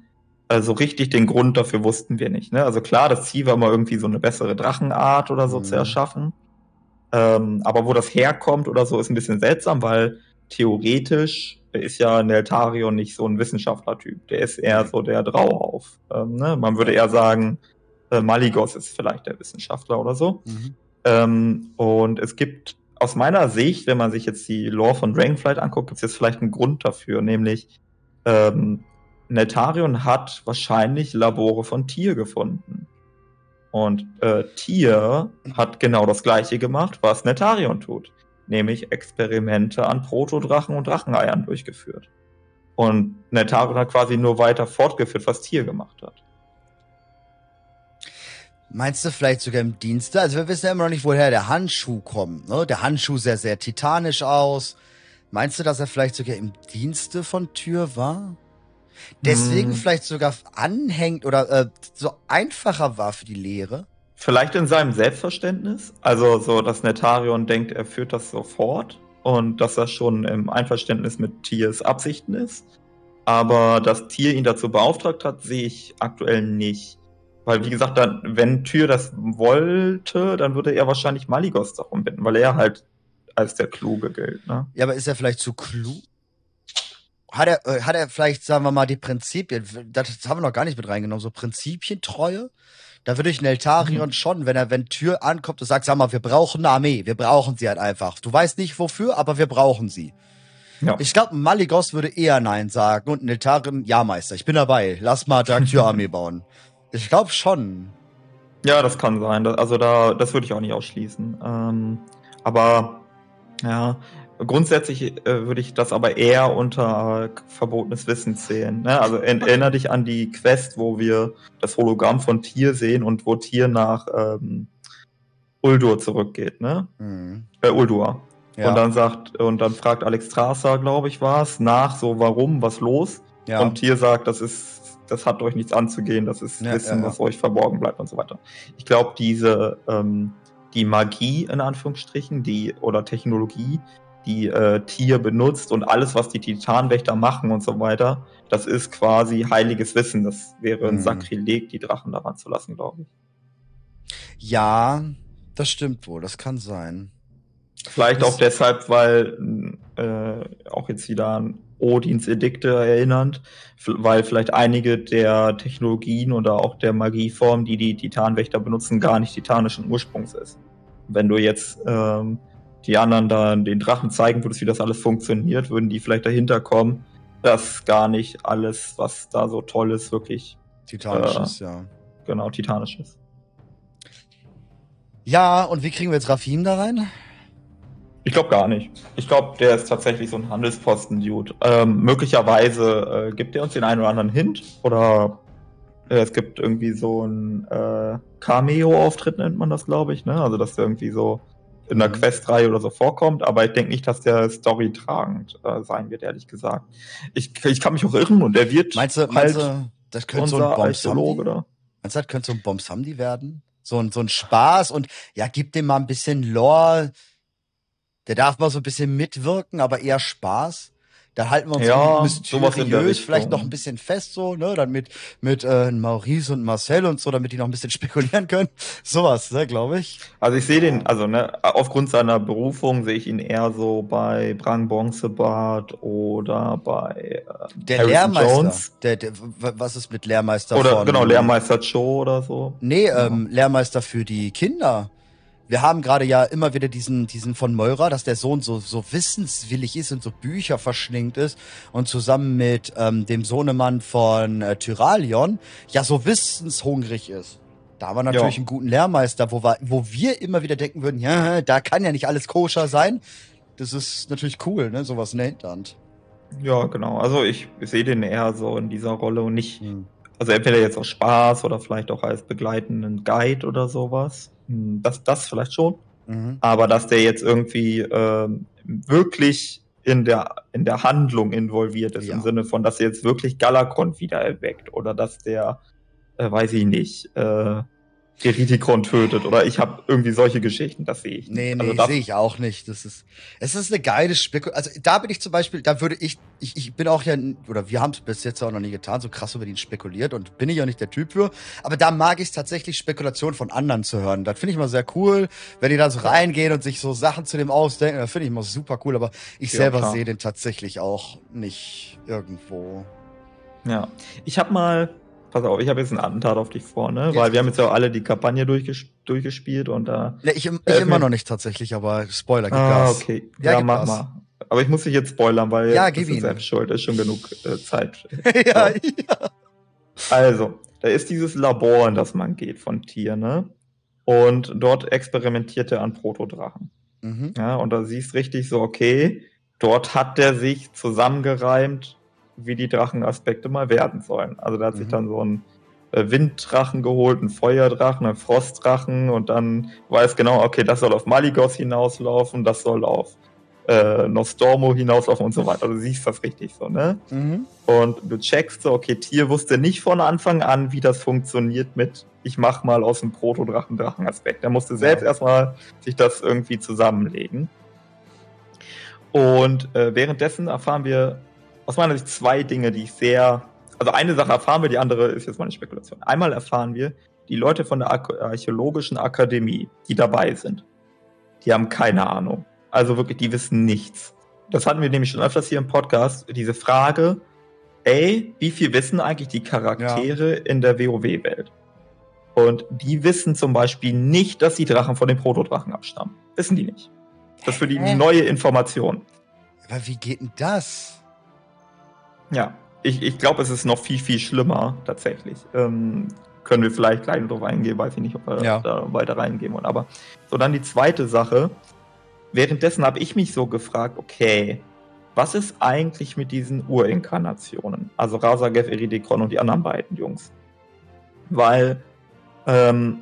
also richtig den Grund dafür wussten wir nicht. Ne? Also klar, das Ziel war mal irgendwie so eine bessere Drachenart oder so mhm. zu erschaffen. Ähm, aber wo das herkommt oder so, ist ein bisschen seltsam, weil theoretisch ist ja Neltarion nicht so ein Wissenschaftlertyp. Der ist eher so der Drauhauf. Ähm, ne? Man würde eher sagen, äh, Maligos ist vielleicht der Wissenschaftler oder so. Mhm. Ähm, und es gibt aus meiner Sicht, wenn man sich jetzt die Lore von Dragonflight anguckt, gibt es jetzt vielleicht einen Grund dafür, nämlich ähm, Netarion hat wahrscheinlich Labore von Tier gefunden. Und äh, Tier hat genau das gleiche gemacht, was Netarion tut. Nämlich Experimente an Protodrachen und Dracheneiern durchgeführt. Und Netarion hat quasi nur weiter fortgeführt, was Tier gemacht hat. Meinst du vielleicht sogar im Dienste? Also wir wissen ja immer noch nicht, woher der Handschuh kommt. Ne? Der Handschuh sah sehr titanisch aus. Meinst du, dass er vielleicht sogar im Dienste von Tür war? Deswegen hm. vielleicht sogar anhängt oder äh, so einfacher war für die Lehre? Vielleicht in seinem Selbstverständnis. Also so, dass Netarion denkt, er führt das sofort und dass das schon im Einverständnis mit Tiers Absichten ist. Aber dass Tier ihn dazu beauftragt hat, sehe ich aktuell nicht. Weil, wie gesagt, dann, wenn Tyr das wollte, dann würde er wahrscheinlich Maligos darum bitten, weil er halt als der Kluge gilt. Ne? Ja, aber ist er vielleicht zu klug? Hat er, äh, hat er vielleicht, sagen wir mal, die Prinzipien, das haben wir noch gar nicht mit reingenommen, so Prinzipientreue? Da würde ich Neltarion mhm. schon, wenn er, wenn Tür ankommt und sagt, sag mal, wir brauchen eine Armee, wir brauchen sie halt einfach. Du weißt nicht wofür, aber wir brauchen sie. Ja. Ich glaube, Maligos würde eher Nein sagen und Neltarion, ja, Meister, ich bin dabei, lass mal Dark-Tür-Armee bauen. Ich glaube schon. Ja, das kann sein. Also da, das würde ich auch nicht ausschließen. Ähm, aber ja, Grundsätzlich äh, würde ich das aber eher unter verbotenes Wissen zählen. Ne? Also erinnere dich an die Quest, wo wir das Hologramm von Tier sehen und wo Tier nach ähm, Uldur zurückgeht, ne? Mhm. Äh, Uldur. Ja. Und dann sagt, und dann fragt Alex Strasser, glaube ich, war es, nach, so warum, was los? ja. Und Tier sagt, das ist, das hat euch nichts anzugehen, das ist Ja, Wissen, was euch verborgen bleibt und so weiter. Ich glaube, diese, ähm, die Magie in Anführungsstrichen, die oder Technologie, die äh, Tier benutzt und alles, was die Titanwächter machen und so weiter, das ist quasi heiliges Wissen. Das wäre ein Mhm. Sakrileg, die Drachen daran zu lassen, glaube ich. ja, das stimmt wohl, das kann sein. Vielleicht Das- auch deshalb, weil äh, auch jetzt wieder an Odins Edikte erinnernd, weil vielleicht einige der Technologien oder auch der Magieform, die die Titanwächter benutzen, gar nicht titanischen Ursprungs ist. Wenn du jetzt ähm, die anderen da den Drachen zeigen würdest, wie das alles funktioniert, würden die vielleicht dahinter kommen, dass gar nicht alles, was da so toll ist, wirklich Titanisches, ja. genau titanisch ist. Ja, und wie kriegen wir jetzt Rafim da rein? Ich glaube gar nicht. Ich glaube, der ist tatsächlich so ein Handelsposten-Dude. Ähm, möglicherweise äh, gibt er uns den einen oder anderen Hint oder äh, es gibt irgendwie so ein äh, Cameo-Auftritt, nennt man das, glaube ich. Ne? Also, dass der irgendwie so in der Mhm. Questreihe oder so vorkommt, aber ich denke nicht, dass der storytragend äh, sein wird, ehrlich gesagt. Ich, ich kann mich auch irren und er wird Meinst du, halt meinst du das könnte so ein? Archäologe, oder? Meinst du, das könnte so ein Bomb-Samdi werden? So ein, so ein Spaß und ja, gib dem mal ein bisschen Lore. Der darf mal so ein bisschen mitwirken, aber eher Spaß. Da halten wir uns Ja, mysteriös vielleicht noch ein bisschen fest, so, ne? Dann mit, mit äh, Maurice und Marcel und so, damit die noch ein bisschen spekulieren können. Sowas, ne, glaube ich. Also ich sehe den, also ne, aufgrund seiner Berufung sehe ich ihn eher so bei Brang Bonsebart oder bei äh, Der Harrison Lehrmeister. Jones. Der, der, was ist mit Lehrmeister Oder von, genau, Lehrmeister Joe oder so. Nee, ähm, Lehrmeister für die Kinder. Wir haben gerade ja immer wieder diesen, diesen von Meurer, dass der Sohn so, so wissenswillig ist und so Bücher verschlingt ist und zusammen mit ähm, dem Sohnemann von äh, Tyralion ja so wissenshungrig ist. Da haben wir natürlich Ja. einen guten Lehrmeister, wo wir, wo wir immer wieder denken würden, ja, da kann ja nicht alles koscher sein. Das ist natürlich cool, ne, sowas in der Hinterhand. Ja, genau. Also ich sehe den eher so in dieser Rolle und nicht, Hm. also entweder jetzt aus Spaß oder vielleicht auch als begleitenden Guide oder sowas. Hm, Das, das vielleicht schon. Mhm. Aber dass der jetzt irgendwie ähm, wirklich in der, in der Handlung involviert ist, Ja. im Sinne von, dass er jetzt wirklich Galakon wieder erweckt oder dass der, äh, weiß ich nicht, äh, Geritikon tötet oder ich habe irgendwie solche Geschichten, das sehe ich nicht. Nee, nee, also das, sehe ich auch nicht. Das ist, es ist eine geile Spekulation. Also da bin ich zum Beispiel, da würde ich, ich, ich bin auch ja, oder wir haben es bis jetzt auch noch nie getan, so krass über den spekuliert und bin ich auch nicht der Typ für. Aber da mag ich es tatsächlich, Spekulationen von anderen zu hören. Das finde ich immer sehr cool, wenn die da so reingehen und sich so Sachen zu dem ausdenken. Das finde ich immer super cool. Aber ich Ja, selber sehe den tatsächlich auch nicht irgendwo. Ja. Ich habe mal, pass auf, ich habe jetzt ein Attentat auf dich vor, ne? Weil wir haben jetzt ja alle die Kampagne durchges durchgespielt und da. Ne, ich, ich Äh, immer noch nicht tatsächlich, aber Spoiler, gib ah, Gas. okay. Ja, Ja, mach Gas. mal. Aber ich muss dich jetzt spoilern, weil Ja, das ist selbst schuld, ist schon genug äh, Zeit. ja, ja. Also, da ist dieses Labor, in das man geht von Tier, ne? Und dort experimentiert er an Protodrachen. Mhm. Ja, und da siehst richtig so, okay, dort hat der sich zusammengereimt, wie die Drachenaspekte mal werden sollen. Also da hat sich Mhm. dann so ein äh, Winddrachen geholt, einen Feuerdrachen, einen Frostdrachen und dann weiß genau, okay, das soll auf Maligos hinauslaufen, das soll auf äh, Nostormo hinauslaufen und so weiter. Du siehst das richtig so, ne? Mhm. Und du checkst so, okay, Tier wusste nicht von Anfang an, wie das funktioniert mit, ich mach mal aus dem Protodrachen Drachenaspekt. Er musste selbst Ja. erstmal sich das irgendwie zusammenlegen. Und äh, währenddessen erfahren wir aus meiner Sicht zwei Dinge, die ich sehr. Also eine Sache erfahren wir, die andere ist jetzt meine Spekulation. Einmal erfahren wir, die Leute von der Arch- Archäologischen Akademie, die dabei sind, die haben keine Ahnung. Also wirklich, die wissen nichts. Das hatten wir nämlich schon öfters hier im Podcast, diese Frage, ey, wie viel wissen eigentlich die Charaktere in der WoW-Welt? Und die wissen zum Beispiel nicht, dass die Drachen von den Protodrachen abstammen. Wissen die nicht. Das ist für die neue Information. Aber wie geht denn das? Ja, ich, ich glaube, es ist noch viel, viel schlimmer tatsächlich. Ähm, können wir vielleicht gleich drauf eingehen, weiß ich nicht, ob wir Ja. da weiter reingehen wollen. Aber so, dann die zweite Sache. Währenddessen habe ich mich so gefragt, okay, was ist eigentlich mit diesen Urinkarnationen? Also Rasagev, Eridikon und die anderen beiden Jungs. Weil ähm,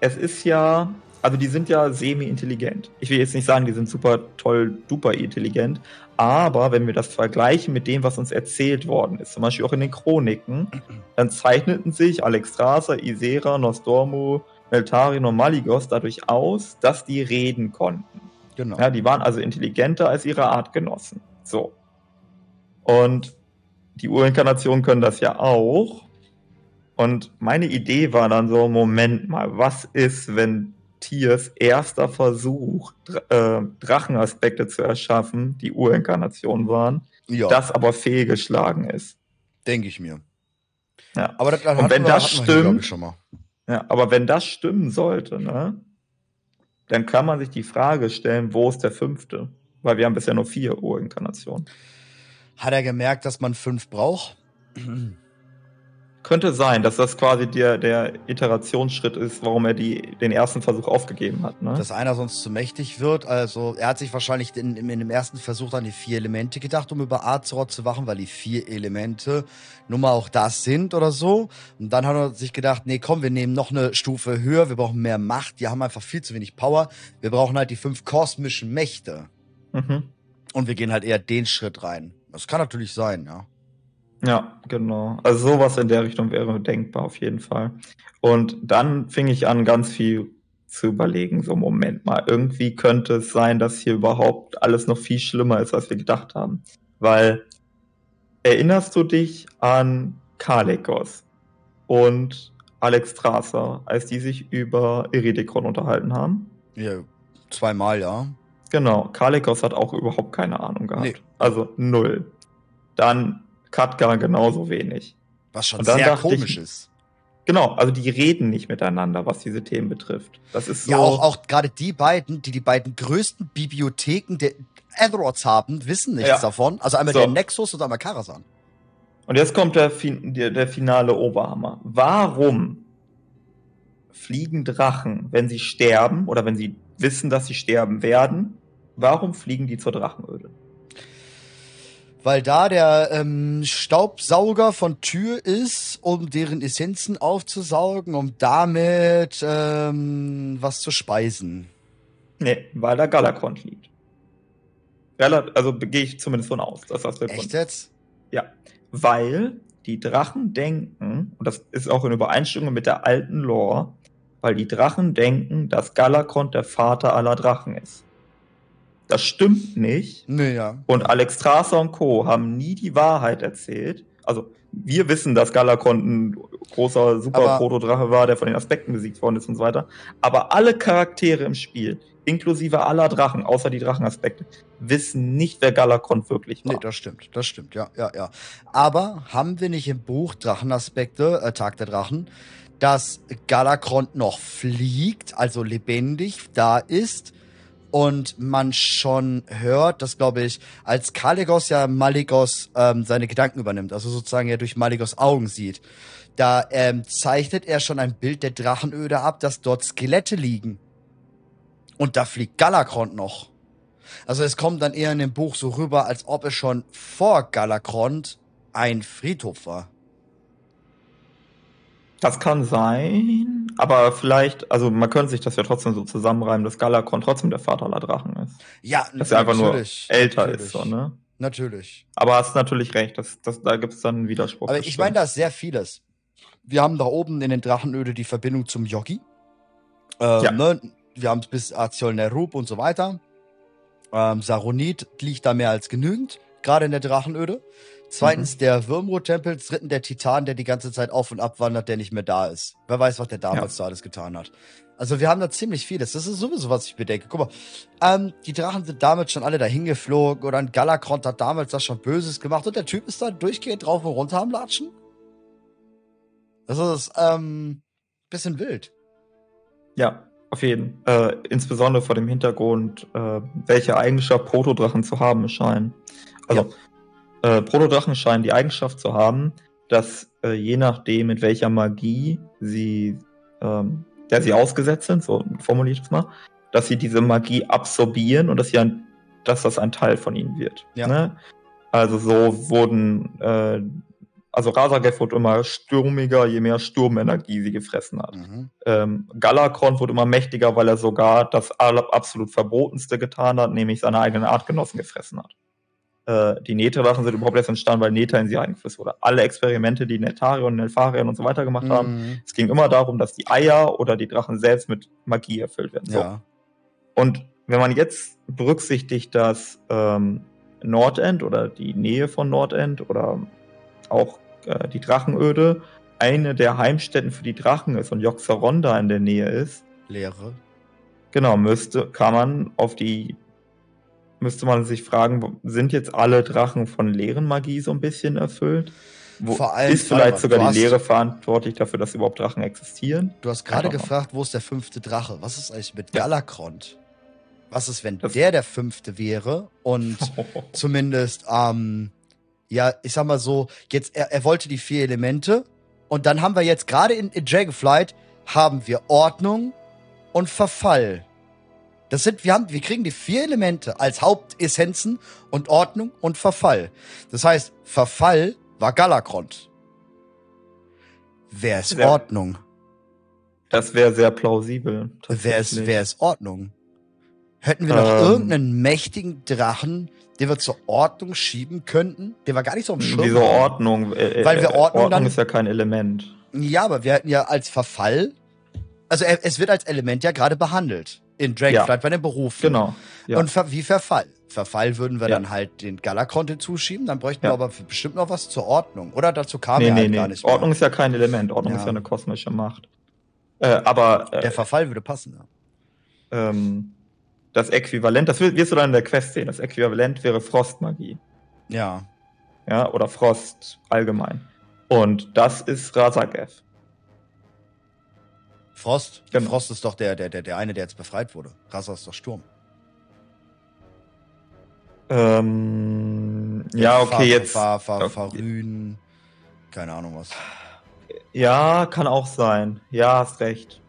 es ist ja, also die sind ja semi-intelligent. Ich will jetzt nicht sagen, die sind super toll, duper intelligent, aber wenn wir das vergleichen mit dem, was uns erzählt worden ist, zum Beispiel auch in den Chroniken, dann zeichneten sich Alexstrasza, Isera, Nostormu, Meltarion und Maligos dadurch aus, dass die reden konnten. Genau. Ja, die waren also intelligenter als ihre Artgenossen. So. Und die Urinkarnationen können das ja auch. Und meine Idee war dann so, Moment mal, was ist, wenn Tiers erster Versuch, äh, Drachenaspekte zu erschaffen, die Urinkarnation waren, ja, das aber fehlgeschlagen ist? denke ich mir. Ja. Aber das, Und wenn das wir hier, glaub stimmt- mal. Ja, aber wenn das stimmen sollte, ne, dann kann man sich die Frage stellen, wo ist der fünfte? Weil wir haben bisher nur vier Urinkarnationen. Hat er gemerkt, dass man fünf braucht? Könnte sein, dass das quasi der, der Iterationsschritt ist, warum er die, den ersten Versuch aufgegeben hat. Ne? dass einer sonst zu mächtig wird. Also er hat sich wahrscheinlich in, in, in dem ersten Versuch an die vier Elemente gedacht, um über Azeroth zu wachen, weil die vier Elemente nun mal auch das sind oder so. Und dann hat er sich gedacht, nee, komm, wir nehmen noch eine Stufe höher, wir brauchen mehr Macht, die haben einfach viel zu wenig Power. Wir brauchen halt die fünf kosmischen Mächte. mhm. Und wir gehen halt eher den Schritt rein. Das kann natürlich sein, ja. Ja, genau. Also sowas in der Richtung wäre denkbar auf jeden Fall. Und dann fing ich an, ganz viel zu überlegen. So, Moment mal, irgendwie könnte es sein, dass hier überhaupt alles noch viel schlimmer ist, als wir gedacht haben. Weil, erinnerst du dich an Kalekos und Alex Strasser, als die sich über Iridikon unterhalten haben? Ja, zweimal, ja. Genau, Kalekos hat auch überhaupt keine Ahnung gehabt. Nee. Also null. Dann Katka genauso wenig. Was schon sehr dachte ich- komisch ist. Genau, also die reden nicht miteinander, was diese Themen betrifft. Das ist so. Ja, auch, auch gerade die beiden, die die beiden größten Bibliotheken der Azeroths haben, wissen nichts Ja. davon. Also einmal So. der Nexus und einmal Karasan. Und jetzt kommt der, der, der finale Oberhammer. Warum fliegen Drachen, wenn sie sterben oder wenn sie wissen, dass sie sterben werden? Warum fliegen die zur Drachenöde? Weil da der ähm, Staubsauger von Tür ist, um deren Essenzen aufzusaugen, um damit ähm, was zu speisen. Nee, weil da Galakrond liegt. Also gehe ich zumindest von aus, dass das der Grund Echt jetzt? Ja, weil die Drachen denken, und das ist auch in Übereinstimmung mit der alten Lore, weil die Drachen denken, dass Galakrond der Vater aller Drachen ist. Das stimmt nicht. Nee, ja. Und Alex Strasser und Co. haben nie die Wahrheit erzählt. Also, wir wissen, dass Galakrond ein großer, super Aber- Protodrache war, der von den Aspekten besiegt worden ist und so weiter. Aber alle Charaktere im Spiel, inklusive aller Drachen, außer die Drachenaspekte, wissen nicht, wer Galakrond wirklich war. Nee, das stimmt, das stimmt, ja, ja, ja. Aber haben wir nicht im Buch Drachenaspekte, äh, Tag der Drachen, dass Galakrond noch fliegt, also lebendig da ist und man schon hört, dass, glaube ich, als Kalegos ja Maligos ähm, seine Gedanken übernimmt, also sozusagen er durch Maligos Augen sieht, da ähm, zeichnet er schon ein Bild der Drachenöde ab, dass dort Skelette liegen. Und da fliegt Galakrond noch. Also es kommt dann eher in dem Buch so rüber, als ob es schon vor Galakrond ein Friedhof war. Das kann sein, aber vielleicht, also man könnte sich das ja trotzdem so zusammenreimen, dass Galakrond trotzdem der Vater aller Drachen ist. Ja, Dass er einfach nur natürlich, älter natürlich, ist, so, ne? Natürlich. Aber hast natürlich recht, das, das, da gibt es dann einen Widerspruch. Aber ich meine, da ist sehr vieles. Wir haben da oben in den Drachenöde die Verbindung zum Yogi. Ähm, Ja. ne? Wir haben es bis Aziol Nerub und so weiter. Ähm, Saronit liegt da mehr als genügend, gerade in der Drachenöde. Zweitens Mhm. der Würmrot-Tempel, dritten der Titan, der die ganze Zeit auf und ab wandert, der nicht mehr da ist. Wer weiß, was der damals da alles getan hat. Also wir haben da ziemlich vieles. Das ist sowieso, was ich bedenke. Guck mal, ähm, die Drachen sind damals schon alle dahin geflogen oder ein Galakrond hat damals das schon Böses gemacht und der Typ ist da durchgehend drauf und runter am Latschen. Das ist, ähm, bisschen wild. Ja, auf jeden. Äh, insbesondere vor dem Hintergrund, äh, welche Eigenschaft Protodrachen zu haben scheinen. Also, äh, Protodrachen scheinen die Eigenschaft zu haben, dass äh, je nachdem, mit welcher Magie sie, ähm, der sie ausgesetzt sind, so formuliere ich das mal, dass sie diese Magie absorbieren und dass, sie ein, dass das ein Teil von ihnen wird. Ja. Ne? Also so wurden, äh, also Razagef wird immer stürmiger, je mehr Sturmenergie sie gefressen hat. Mhm. Ähm, Galakron wird immer mächtiger, weil er sogar das absolut Verbotenste getan hat, nämlich seine eigenen Artgenossen gefressen hat. Äh, die Neta-Drachen sind überhaupt erst entstanden, weil Neta in sie eingefrisst wurde. Alle Experimente, die Netarion, Nelfarion und so weiter gemacht haben, Mhm. es ging immer darum, dass die Eier oder die Drachen selbst mit Magie erfüllt werden. So. Ja. Und wenn man jetzt berücksichtigt, dass ähm, Nordend oder die Nähe von Nordend oder auch äh, die Drachenöde eine der Heimstätten für die Drachen ist und Joxeronda in der Nähe ist, Lehre. genau, müsste, kann man auf die, müsste man sich fragen, sind jetzt alle Drachen von Leerenmagie so ein bisschen erfüllt? Wo, Vor allem- ist vielleicht sogar die Lehre verantwortlich dafür, dass überhaupt Drachen existieren? Du hast gerade gefragt, wo ist der fünfte Drache? Was ist eigentlich mit Ja. Galakrond? Was ist, wenn Das- der der fünfte wäre und zumindest, ähm, ja, ich sag mal so, jetzt, er, er wollte die vier Elemente und dann haben wir jetzt gerade in, in Dragonflight haben wir Ordnung und Verfall. Das sind, wir haben, wir kriegen die vier Elemente als Hauptessenzen und Ordnung und Verfall. Das heißt, Verfall war Galakrond. Wer ist Ja. Ordnung? Das wäre sehr plausibel. Wer ist, wer ist Ordnung? Hätten wir noch Ähm. irgendeinen mächtigen Drachen, den wir zur Ordnung schieben könnten? Der war gar nicht so im Schirm. Wieso Ordnung? Äh, Weil wir äh, Ordnung Ordnung dann- ist ja kein Element. Ja, aber wir hätten ja als Verfall. Also es wird als Element ja gerade behandelt. In Dragonflight bei den Berufen. Genau. Ja. Und ver, wie Verfall. Verfall würden wir Ja. dann halt den Galakron hinzuschieben, dann bräuchten Ja. wir aber bestimmt noch was zur Ordnung. Oder dazu kam nee, nee, halt nee. gar nicht mehr. Ordnung ist ja kein Element. Ordnung Ja. ist ja eine kosmische Macht. Äh, aber äh, Der Verfall würde passen. Ja. ähm, das Äquivalent, das wirst du dann in der Quest sehen. Das Äquivalent wäre Frostmagie. ja. Ja, oder Frost allgemein. Und das ist Razageth. Frost. Genau. Frost ist doch der, der, der, der eine, der jetzt befreit wurde. Rasa ist doch Sturm. Ähm, ja, okay, Fa- jetzt. Fa, Fa, okay. Farün. Keine Ahnung was. Ja, kann auch sein. Ja, hast recht.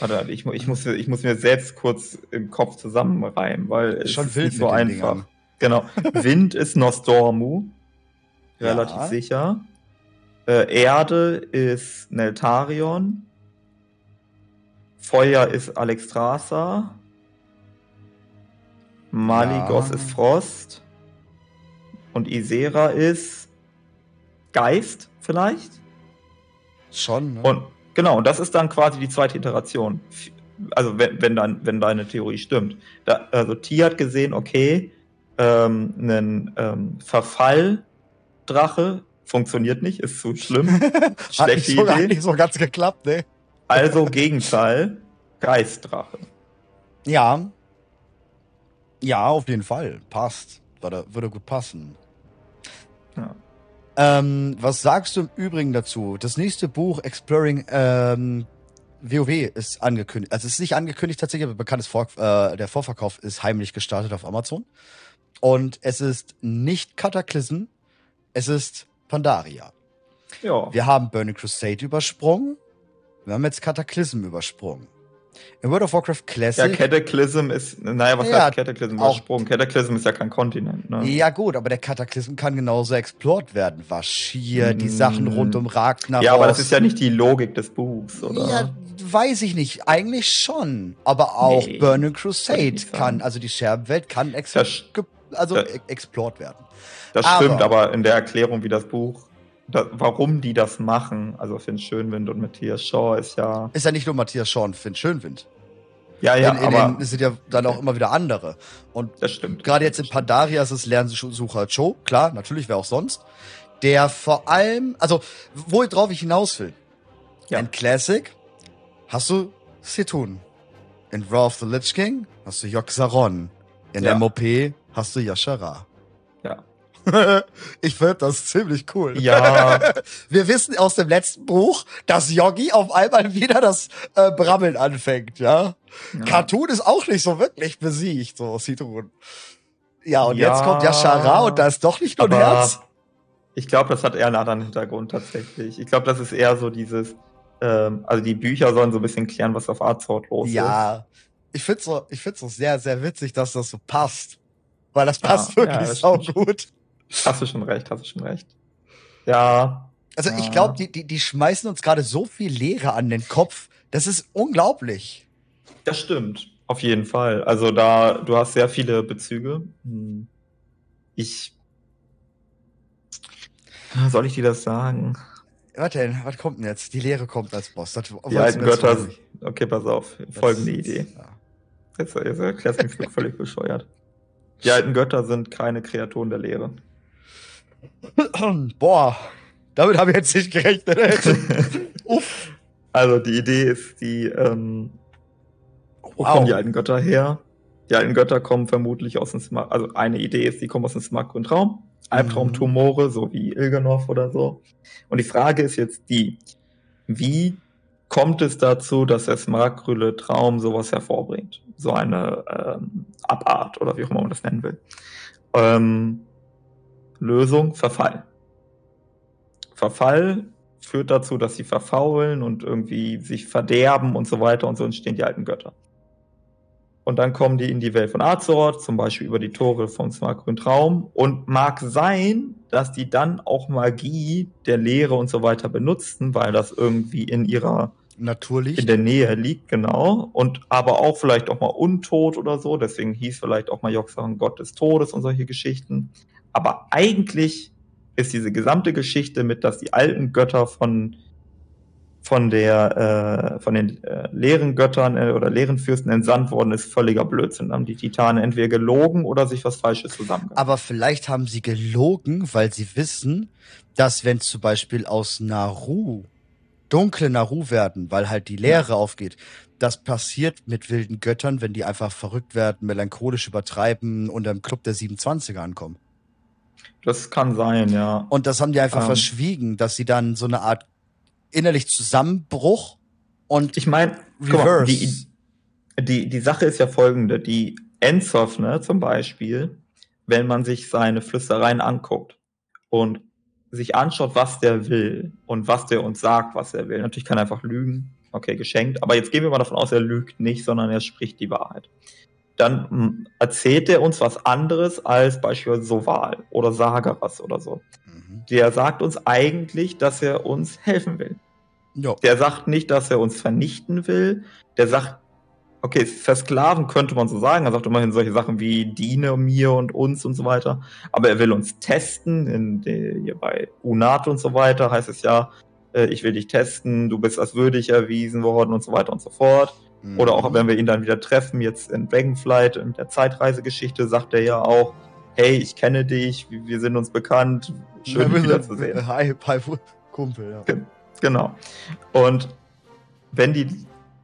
Warte, ich, ich, muss, ich muss mir selbst kurz im Kopf zusammenreimen, weil es Schon ist wild nicht so einfach. Dingern. Genau. Wind ist Nostormu. Ja. Relativ sicher. Äh, Erde ist Neltarion. Feuer ist Alexstrasza. Maligos Ja. ist Frost. Und Isera ist Geist, vielleicht? Schon, ne? Und genau, und das ist dann quasi die zweite Iteration. Also wenn, wenn, dein, wenn deine Theorie stimmt. Da, also T hat gesehen, okay, ähm, ein ähm, Verfalldrache funktioniert nicht, ist zu schlimm. hat, nicht Schlechte so, hat Idee. nicht so ganz geklappt, ne? Also Gegenteil, Geistdrache. Ja. Ja, auf jeden Fall. Passt. Würde, würde gut passen. Ja. Ähm, was sagst du im Übrigen dazu? Das nächste Buch, Exploring ähm, WoW, ist angekündigt. Also es ist nicht angekündigt tatsächlich, aber bekannt ist, Vor äh, der Vorverkauf ist heimlich gestartet auf Amazon. Und es ist nicht Cataclysm, es ist Pandaria. Ja. Wir haben Burning Crusade übersprungen. Wir haben jetzt Cataclysm übersprungen. In World of Warcraft Ja, Classic. Cataclysm ist, naja, was Ja, heißt Cataclysm übersprungen? Cataclysm ist ja kein Kontinent, ne? Ja gut, aber der Kataklysm kann genauso explored werden. Vashir, die Mm. Sachen rund um Ragnaros. Ja, aber das ist ja nicht die Logik des Buchs, oder? Ja, weiß ich nicht. Eigentlich schon. Aber auch Nee, Burning Crusade kann, also die Scherbenwelt kann ex Das- also das- e- explored werden. Das Aber- stimmt, aber in der Erklärung, wie das Buch, da, warum die das machen, also Finn Schönwind und Matthias Shaw ist ja. Ist ja nicht nur Matthias Shaw und Finn Schönwind. Ja, ja, in, in aber es sind ja dann auch immer wieder andere. Und das stimmt. gerade jetzt in Pandaria ist es Lernsucher Joe, klar, natürlich, wer auch sonst. Der vor allem, also, worauf ich hinaus will. Ja. In Classic hast du Situn. In Raw of the Lich King hast du Yogg-Saron. In Ja. MOP hast du Yashara. Ja. ich finde das ziemlich cool. Ja, Wir wissen aus dem letzten Buch, dass Yogi auf einmal wieder das äh, Brabbeln anfängt, ja? ja. Cartoon ist auch nicht so wirklich besiegt, so Citron. Ja, und Ja. jetzt kommt Yashara und da ist doch nicht nur ein Herz. ich glaube, das hat eher einen anderen Hintergrund tatsächlich. Ich glaube, das ist eher so dieses, ähm, also die Bücher sollen so ein bisschen klären, was auf Arzort los ist. Ja, ich find's so, ich find's so sehr, sehr witzig, dass das so passt. Weil das passt Ja, wirklich ja, das so stimmt. gut. Hast du schon recht, hast du schon recht. Ja. Also ja. ich glaube, die, die, die schmeißen uns gerade so viel Leere an den Kopf. Das ist unglaublich. Das stimmt. Auf jeden Fall. Also da, du hast sehr viele Bezüge. Hm. Ich. Soll ich dir das sagen? Warte, was kommt denn jetzt? Die Lehre kommt als Boss. Das Die alten Götter. Okay, pass auf. Das- Folgende Idee. Ja. Jetzt, jetzt erklärst du mich völlig bescheuert. Die alten Götter sind keine Kreaturen der Lehre. Boah, damit habe ich jetzt nicht gerechnet. Uff. Also die Idee ist, die, ähm, wo Wow. kommen die alten Götter her? Die alten Götter kommen vermutlich aus dem Smart, also eine Idee ist, die kommen aus dem Smartgrün Traum, Albtraumtumore, so wie Ilgenov oder so. Und die Frage ist jetzt die, wie kommt es dazu, dass der Smartgrüne Traum sowas hervorbringt? So eine ähm, Abart oder wie auch immer man das nennen will. Ähm, Lösung, Verfall. Verfall führt dazu, dass sie verfaulen und irgendwie sich verderben und so weiter und so entstehen die alten Götter. Und dann kommen die in die Welt von Azeroth, zum Beispiel über die Tore vom Smartgrün Traum. Und mag sein, dass die dann auch Magie der Lehre und so weiter benutzen, weil das irgendwie in ihrer Natürlich. in der Nähe liegt, genau. Und aber auch vielleicht auch mal untot oder so. Deswegen hieß vielleicht auch mal Joxan Gott des Todes und solche Geschichten. Aber eigentlich ist diese gesamte Geschichte mit, dass die alten Götter von von der äh, von den äh, leeren Göttern äh, oder leeren Fürsten entsandt worden ist, völliger Blödsinn. Haben die Titanen entweder gelogen oder sich was Falsches zusammengebracht. Aber vielleicht haben sie gelogen, weil sie wissen, dass wenn zum Beispiel aus Naru dunkle Naru werden, weil halt die Leere aufgeht, das passiert mit wilden Göttern, wenn die einfach verrückt werden, melancholisch übertreiben und im Club der 27er ankommen. Das kann sein, ja. Und das haben die einfach Ähm. verschwiegen, dass sie dann so eine Art innerlich Zusammenbruch und Ich meine, die, die, die Sache ist ja folgende. Die Enzoff, ne, zum Beispiel, wenn man sich seine Flüstereien anguckt und sich anschaut, was der will und was der uns sagt, was er will. Natürlich kann er einfach lügen. Okay, geschenkt. Aber jetzt gehen wir mal davon aus, er lügt nicht, sondern er spricht die Wahrheit. Dann mm, erzählt er uns was anderes als beispielsweise Soval oder Sagaras oder so. Mhm. Der sagt uns eigentlich, dass er uns helfen will. ja. Der sagt nicht, dass er uns vernichten will. Der sagt, okay, versklaven könnte man so sagen. Er sagt immerhin solche Sachen wie diene mir und uns und so weiter. Aber er will uns testen. Der, hier bei UNAT und so weiter heißt es ja, äh, ich will dich testen, du bist als würdig erwiesen worden und so weiter und so fort. Oder auch Mhm. wenn wir ihn dann wieder treffen, jetzt in Dragonflight, in der Zeitreisegeschichte, sagt er ja auch, hey, ich kenne dich, wir sind uns bekannt, schön Ja, wiederzusehen. Hi, hi, Kumpel, ja. Genau. Und wenn die,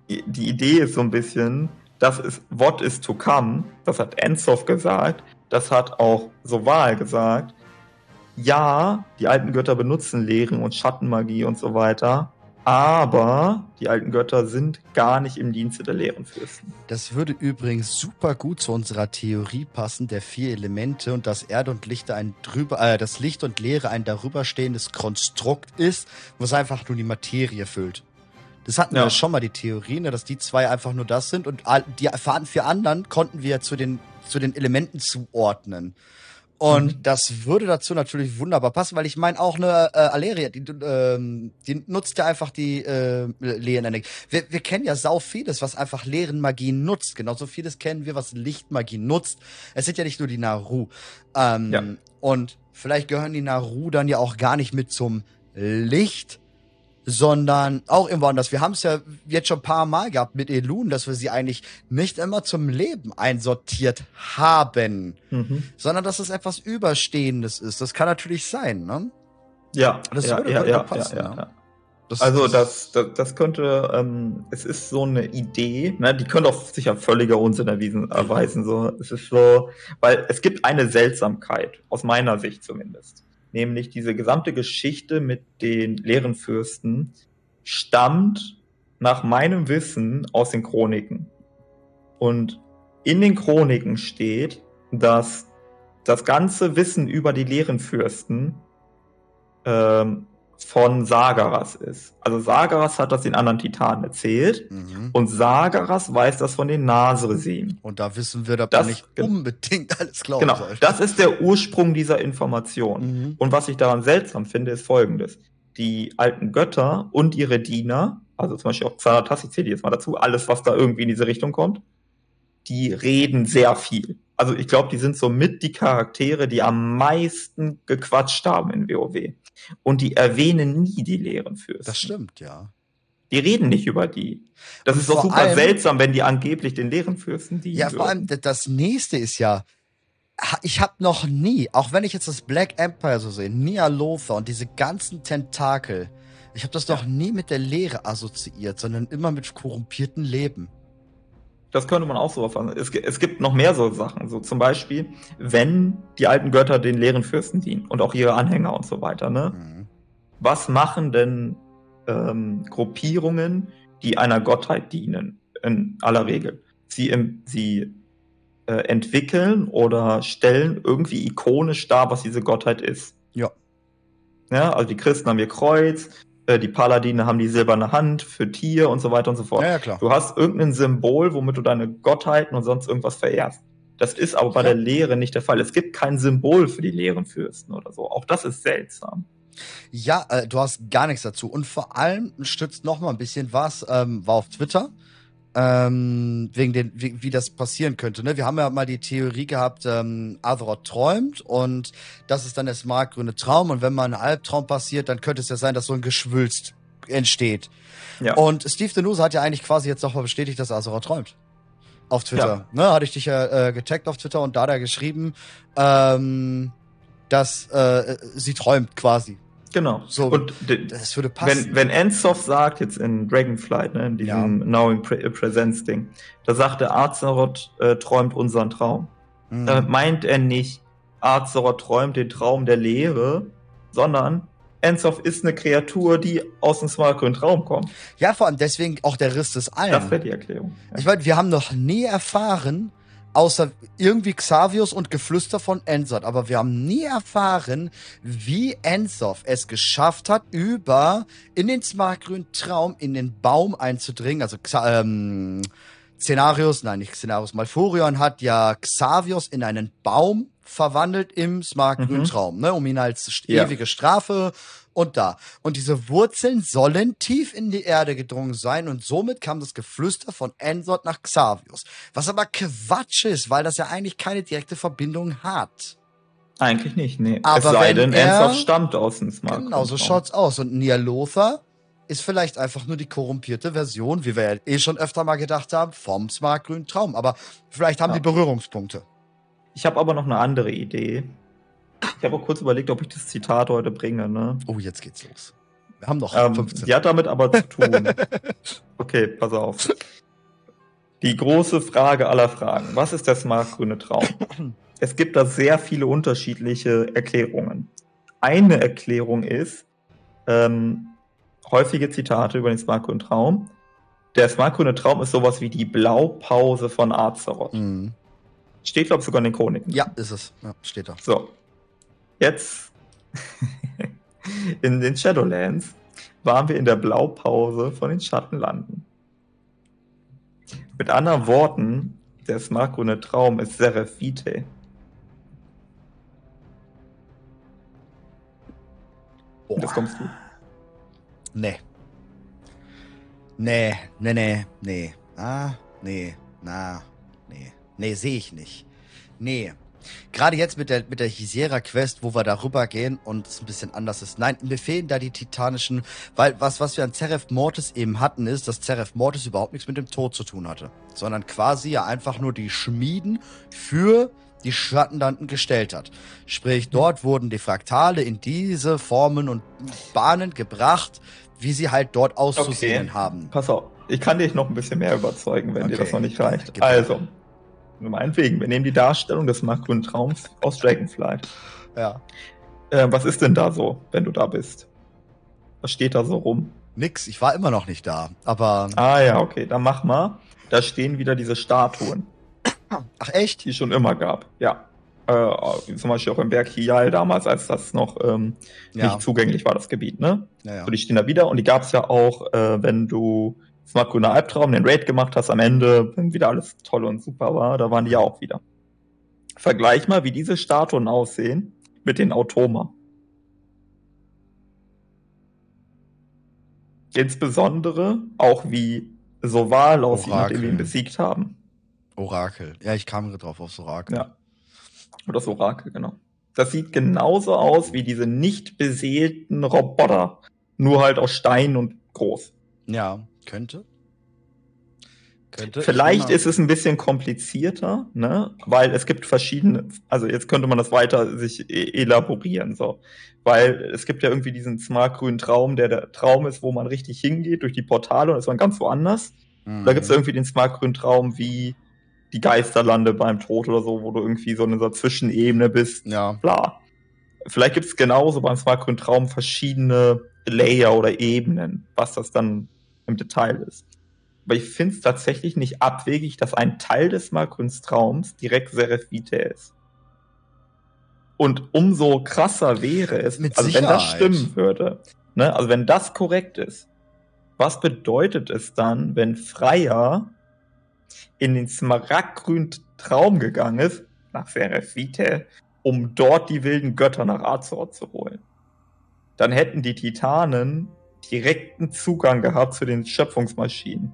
die Idee ist so ein bisschen, das ist what is to come, das hat Enzoff gesagt, das hat auch Soval gesagt. Ja, die alten Götter benutzen Lehren und Schattenmagie und so weiter, aber die alten Götter sind gar nicht im Dienste der Lehren-Fürsten. Das würde übrigens super gut zu unserer Theorie passen, der vier Elemente und dass Erde und Licht ein drüber, äh, das Licht und Leere ein darüberstehendes Konstrukt ist, was einfach nur die Materie füllt. Das hatten Ja. wir schon mal die Theorie, ne, dass die zwei einfach nur das sind und die vier anderen konnten wir zu den, zu den Elementen zuordnen. Und Mhm. das würde dazu natürlich wunderbar passen, weil ich meine auch eine äh, Aleria, die, ähm, die nutzt ja einfach die äh, Leerenergie. Wir, wir kennen ja sau vieles, was einfach Leerenmagie nutzt. Genauso vieles kennen wir, was Lichtmagie nutzt. Es sind ja nicht nur die Naru. Ähm, Ja. Und vielleicht gehören die Naru dann ja auch gar nicht mit zum Licht, sondern auch irgendwo anders. Wir haben es ja jetzt schon ein paar Mal gehabt mit Elun, dass wir sie eigentlich nicht immer zum Leben einsortiert haben Mhm. sondern dass es etwas Überstehendes ist. Das kann natürlich sein, ne? Ja, Das ja, würde ja, ja, passen, ja, ja. ja. Das, Also das, das, das könnte, ähm, es ist so eine Idee, ne, die könnte auch sicher völliger Unsinn erwiesen, erweisen. So, es ist so, weil es gibt eine Seltsamkeit, aus meiner Sicht zumindest. Nämlich diese gesamte Geschichte mit den leeren Fürsten stammt nach meinem Wissen aus den Chroniken. Und in den Chroniken steht, dass das ganze Wissen über die leeren Fürsten ähm, von Sagaras ist. Also Sagaras hat das den anderen Titanen erzählt Mhm. und Sagaras weiß das von den Nasresim. Und da wissen wir, dass Das- man nicht unbedingt alles glauben Genau, soll. das ist der Ursprung dieser Information. Mhm. Und was ich daran seltsam finde, ist folgendes. Die alten Götter und ihre Diener, also zum Beispiel auch Xanatas, ich zähle die jetzt mal dazu, alles, was da irgendwie in diese Richtung kommt, die reden sehr viel. Also ich glaube, die sind somit die Charaktere, die am meisten gequatscht haben in WoW. Und die erwähnen nie die leeren Fürsten. Das stimmt, ja. Die reden nicht über die. Das Und ist doch super allem- seltsam, wenn die angeblich den leeren Fürsten dienen Ja, vor allem das nächste ist ja, ich habe noch nie, auch wenn ich jetzt das Black Empire so sehe, Nia Lothar und diese ganzen Tentakel, ich habe das noch nie mit der Lehre assoziiert, sondern immer mit korrumpierten Leben. Das könnte man auch so auffassen. Es, es gibt noch mehr so Sachen. So zum Beispiel, wenn die alten Götter den leeren Fürsten dienen und auch ihre Anhänger und so weiter, ne? Mhm. Was machen denn ähm, Gruppierungen, die einer Gottheit dienen, in aller Regel? Sie, im, sie äh, entwickeln oder stellen irgendwie ikonisch dar, was diese Gottheit ist. Ja. Ja, also die Christen haben ihr Kreuz, äh, die Paladine haben die silberne Hand für Tier und so weiter und so fort. Ja, ja, klar. Du hast irgendein Symbol, womit du deine Gottheiten und sonst irgendwas verehrst. Das ist aber bei Ja. der Lehre nicht der Fall. Es gibt kein Symbol für die leeren Fürsten oder so. Auch das ist seltsam. Ja, äh, du hast gar nichts dazu. Und vor allem stützt noch mal ein bisschen was, ähm, war auf Twitter, ähm, wegen den, wie, wie das passieren könnte. Ne? Wir haben ja mal die Theorie gehabt, ähm, Azeroth träumt und das ist dann der smartgrüne Traum. Und wenn mal ein Albtraum passiert, dann könnte es ja sein, dass so ein Geschwülst entsteht. Ja. Und Steve Denuse hat ja eigentlich quasi jetzt nochmal bestätigt, dass Azeroth träumt. Auf Twitter. Ne, hatte ich dich ja äh, getaggt auf Twitter und da hat er geschrieben, ähm, dass äh, sie träumt quasi. Genau. So, und Das würde passen. wenn, wenn sagt, jetzt in Dragonflight, ne, in diesem Knowing Pre Presence Ding, da sagt der Azeroth äh, träumt unseren Traum. Mhm. Damit meint er nicht, Azeroth träumt den Traum der Lehre, sondern Ensoft ist eine Kreatur, die aus dem smartgrünen Traum kommt. ja, vor allem deswegen auch der Riss des Das Allen. wäre die Erklärung. Ja. Ich meine, wir haben noch nie erfahren, außer irgendwie Xavius und Geflüster von Ensort, aber wir haben nie erfahren, wie Ensoth es geschafft hat, über in den smartgrünen Traum in den Baum einzudringen. Also ähm, Szenarius, nein, nicht Szenarius, Malfurion hat ja Xavius in einen Baum verwandelt im smartgrünen Mhm. Traum, ne, um ihn als Ja. ewige Strafe und da. Und diese Wurzeln sollen tief in die Erde gedrungen sein und somit kam das Geflüster von Ensort nach Xavius. Was aber Quatsch ist, weil das ja eigentlich keine direkte Verbindung hat. Eigentlich nicht, nee. Aber es sei denn, er- stammt aus dem smartgrünen Genau, so schaut's aus. Und Nialothar ist vielleicht einfach nur die korrumpierte Version, wie wir ja eh schon öfter mal gedacht haben, vom smartgrünen Traum. Aber vielleicht haben Ja. die Berührungspunkte. Ich habe aber noch eine andere Idee. Ich habe auch kurz überlegt, ob ich das Zitat heute bringe. Ne? Oh, jetzt geht's los. Wir haben noch Ähm, 15. die hat damit aber zu tun. Okay, pass auf. Die große Frage aller Fragen. Was ist der smartgrüne Traum? Es gibt da sehr viele unterschiedliche Erklärungen. Eine Erklärung ist ähm, häufige Zitate über den smartgrünen Traum. Der smartgrüne Traum ist sowas wie die Blaupause von Azeroth. Mhm. Steht, glaube ich, sogar in den Chroniken. Ja, ist es. Ja, steht da. So, jetzt in den Shadowlands waren wir in der Blaupause von den Schattenlanden. Mit anderen Worten, der smartgrüne Traum ist Seraph Vitae. Boah. Das kommst du. Nee. Nee, nee, nee, nee. Ah, nee, na, nee. Nee, sehe ich nicht. Nee. Gerade jetzt mit der, mit der Hisera-Quest, wo wir darüber gehen und es ein bisschen anders ist. Nein, mir fehlen da die titanischen, weil was, was wir an Zeref Mortis eben hatten, ist, dass Zeref Mortis überhaupt nichts mit dem Tod zu tun hatte. Sondern quasi ja einfach nur die Schmieden für die Schattenlanden gestellt hat. Sprich, dort wurden die Fraktale in diese Formen und Bahnen gebracht, wie sie halt dort auszusehen Okay. haben. Pass auf, ich kann dich noch ein bisschen mehr überzeugen, wenn dir Okay. das noch nicht reicht. Also, meinetwegen, wir nehmen die Darstellung des smartgrünen Traums aus Dragonflight. Ja. Äh, was ist denn da so, wenn du da bist? Was steht da so rum? Nix, ich war immer noch nicht da. Aber. Ah ja, okay, dann mach mal. Da stehen wieder diese Statuen, Ach echt? die es schon immer gab. Ja. Äh, zum Beispiel auch im Berg Hial damals, als das noch ähm, Ja. nicht zugänglich war, das Gebiet, ne? Ja, ja. So, die stehen da wieder und die gab es ja auch, äh, wenn du Smart Grüner Albtraum, den Raid gemacht hast am Ende, wenn wieder alles toll und super war, da waren die ja auch wieder. Vergleich mal, wie diese Statuen aussehen mit den Automa. Insbesondere auch wie Soval aussieht, nachdem wir ihn besiegt haben. Orakel. Ja, ich kam gerade drauf aufs Orakel. Ja. Oder das Orakel, genau. Das sieht genauso aus wie diese nicht beseelten Roboter. Nur halt aus Stein und groß. Ja, könnte. Könnte. Vielleicht Ich ist es ein bisschen komplizierter, ne? Weil es gibt verschiedene, also jetzt könnte man das weiter sich e- elaborieren, so. Weil es gibt ja irgendwie diesen smartgrünen Traum, der der Traum ist, wo man richtig hingeht durch die Portale und ist man ganz woanders. Mhm. Da gibt es irgendwie den smartgrünen Traum wie die Geisterlande beim Tod oder so, wo du irgendwie so in dieser Zwischenebene bist. Ja. Bla. Vielleicht gibt es genauso beim smartgrünen Traum verschiedene Layer oder Ebenen, was das dann im Detail ist. Aber ich finde es tatsächlich nicht abwegig, dass ein Teil des smartgrünen Traums direkt Seraph Vitae ist. Und umso krasser wäre es, Mit also wenn das stimmen würde, ne, also wenn das korrekt ist, was bedeutet es dann, wenn Freier in den smaragdgrünen Traum gegangen ist, nach Seraph Vitae, um dort die wilden Götter nach Azor zu holen? Dann hätten die Titanen direkten Zugang gehabt zu den Schöpfungsmaschinen.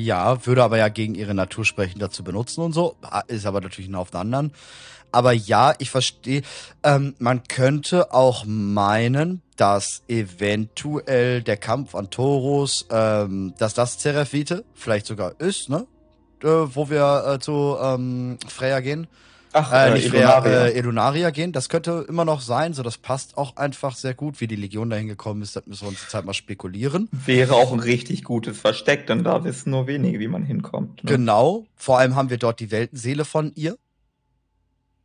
Ja, würde aber ja gegen ihre Natur sprechen, dazu benutzen und so. Ah, Ist aber natürlich ein auf den anderen. Aber ja, ich verstehe. Ähm, man könnte auch meinen, dass eventuell der Kampf an Taurus, ähm, dass das Zerafite vielleicht sogar ist, ne? Äh, wo wir äh, zu ähm, Freya gehen. Ach, Äh, äh, nicht Edonaria. äh, Edonaria gehen. Das könnte immer noch sein. So, das passt auch einfach sehr gut. Wie die Legion dahin gekommen ist, das müssen wir uns jetzt halt mal spekulieren. Wäre auch ein richtig gutes Versteck, denn da wissen nur wenige, wie man hinkommt. Ne? Genau. Vor allem haben wir dort die Weltenseele von ihr.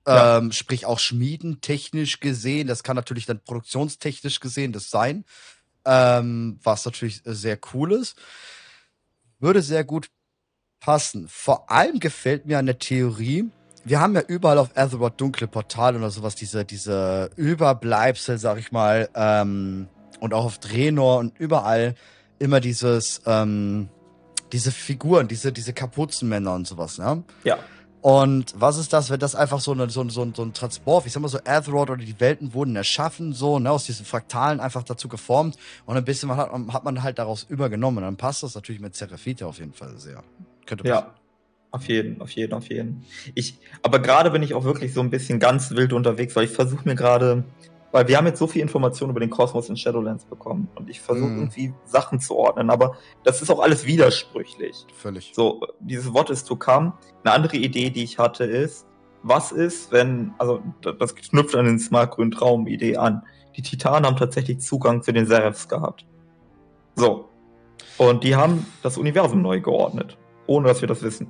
Ja. Ähm, sprich auch Schmieden technisch gesehen. Das kann natürlich dann produktionstechnisch gesehen das sein. Ähm, was natürlich sehr cool ist. Würde sehr gut passen. Vor allem gefällt mir an der Theorie, wir haben ja überall auf Azeroth dunkle Portale oder sowas, diese, diese Überbleibsel, sag ich mal, ähm, und auch auf Draenor und überall immer dieses, ähm, diese Figuren, diese, diese Kapuzenmänner und sowas, ne? Ja. Und was ist das, wenn das einfach so, eine, so, ein- so, so ein Transport, ich sag mal so, Azeroth oder die Welten wurden erschaffen, so, ne, aus diesen Fraktalen einfach dazu geformt und ein bisschen hat, hat man halt daraus übergenommen. Und dann passt das natürlich mit Seraphite auf jeden Fall sehr. Könnte passen. Ja, auf jeden, auf jeden, auf jeden. Ich, aber gerade bin ich auch wirklich so ein bisschen ganz wild unterwegs, weil ich versuche mir gerade, weil wir haben jetzt so viel Informationen über den Kosmos in Shadowlands bekommen und ich versuche Mhm. irgendwie Sachen zu ordnen, aber das ist auch alles widersprüchlich. Völlig. So, dieses What is to come. Eine andere Idee, die ich hatte, ist, was ist, wenn, also das knüpft an den Smart Grün Traum Idee an. Die Titanen haben tatsächlich Zugang zu den Seraphs gehabt. So. Und die haben das Universum neu geordnet, ohne dass wir das wissen.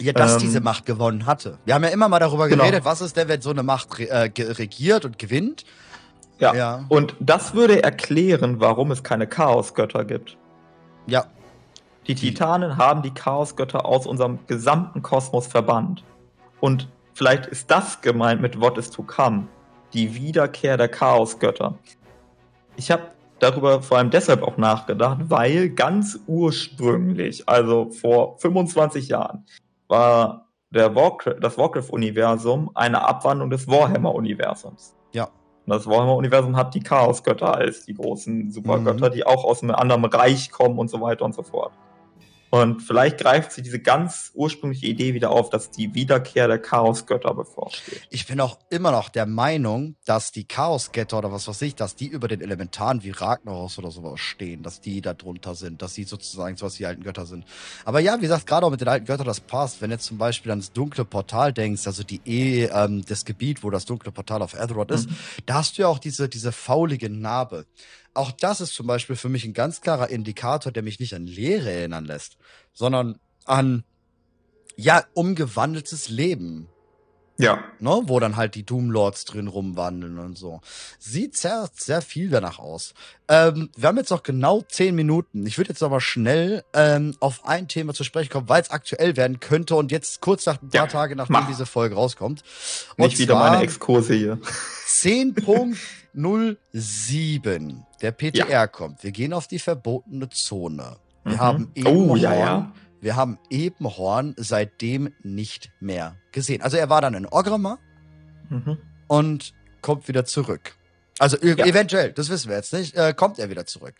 Ja, dass Ähm, diese Macht gewonnen hatte. Wir haben ja immer mal darüber Genau. geredet, was ist denn, wenn so eine Macht re äh, regiert und gewinnt. Ja. Ja. Und das würde erklären, warum es keine Chaosgötter gibt. Ja. Die Titanen haben die Chaosgötter aus unserem gesamten Kosmos verbannt. Und vielleicht ist das gemeint mit What is to come, die Wiederkehr der Chaosgötter. Ich habe darüber vor allem deshalb auch nachgedacht, weil ganz ursprünglich, also vor 25 Jahren, war der Warcraft, das Warcraft-Universum eine Abwandlung des Warhammer-Universums. Ja. Und das Warhammer-Universum hat die Chaosgötter als die großen Supergötter, Mhm. die auch aus einem anderen Reich kommen und so weiter und so fort. Und vielleicht greift sie diese ganz ursprüngliche Idee wieder auf, dass die Wiederkehr der Chaosgötter bevorsteht. Ich bin auch immer noch der Meinung, dass die Chaosgötter oder was weiß ich, dass die über den Elementaren wie Ragnaros oder sowas stehen, dass die da drunter sind, dass sie sozusagen sowas wie die alten Götter sind. Aber ja, wie gesagt, gerade auch mit den alten Göttern, das passt. Wenn du jetzt zum Beispiel ans dunkle Portal denkst, also die E, ähm, das Gebiet, wo das dunkle Portal auf Azeroth ist, Mhm. da hast du ja auch diese, diese faulige Narbe. Auch das ist zum Beispiel für mich ein ganz klarer Indikator, der mich nicht an Leere erinnern lässt, sondern an, ja, umgewandeltes Leben. Ja. Ne, wo dann halt die Doom Lords drin rumwandeln und so. Sieht sehr, sehr viel danach aus. Ähm, wir haben jetzt noch genau zehn Minuten. Ich würde jetzt aber schnell ähm, auf ein Thema zu sprechen kommen, weil es aktuell werden könnte und jetzt kurz nach ein paar Ja, Tage, nachdem mach. diese Folge rauskommt. Und Nicht wieder meine Exkurse hier. 10.07. Der PTR kommt. Wir gehen auf die verbotene Zone. Wir Mhm. haben Oh, Ebenhorn. ja, ja. Wir haben Ebenhorn seitdem nicht mehr gesehen. Also er war dann in Orgrimmar Mhm. und kommt wieder zurück. Also e- Ja. eventuell, das wissen wir jetzt nicht, äh, kommt er wieder zurück.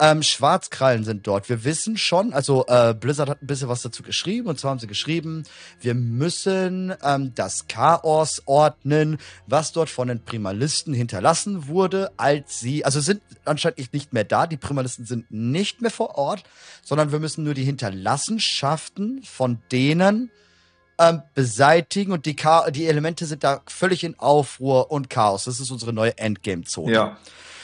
Ähm, Schwarzkrallen sind dort. Wir wissen schon, also äh, Blizzard hat ein bisschen was dazu geschrieben und zwar haben sie geschrieben, wir müssen ähm, das Chaos ordnen, was dort von den Primalisten hinterlassen wurde, als sie, also sind anscheinend nicht mehr da, die Primalisten sind nicht mehr vor Ort, sondern wir müssen nur die Hinterlassenschaften von denen ähm, beseitigen und die, die Elemente sind da völlig in Aufruhr und Chaos. Das ist unsere neue Endgame-Zone. Ja.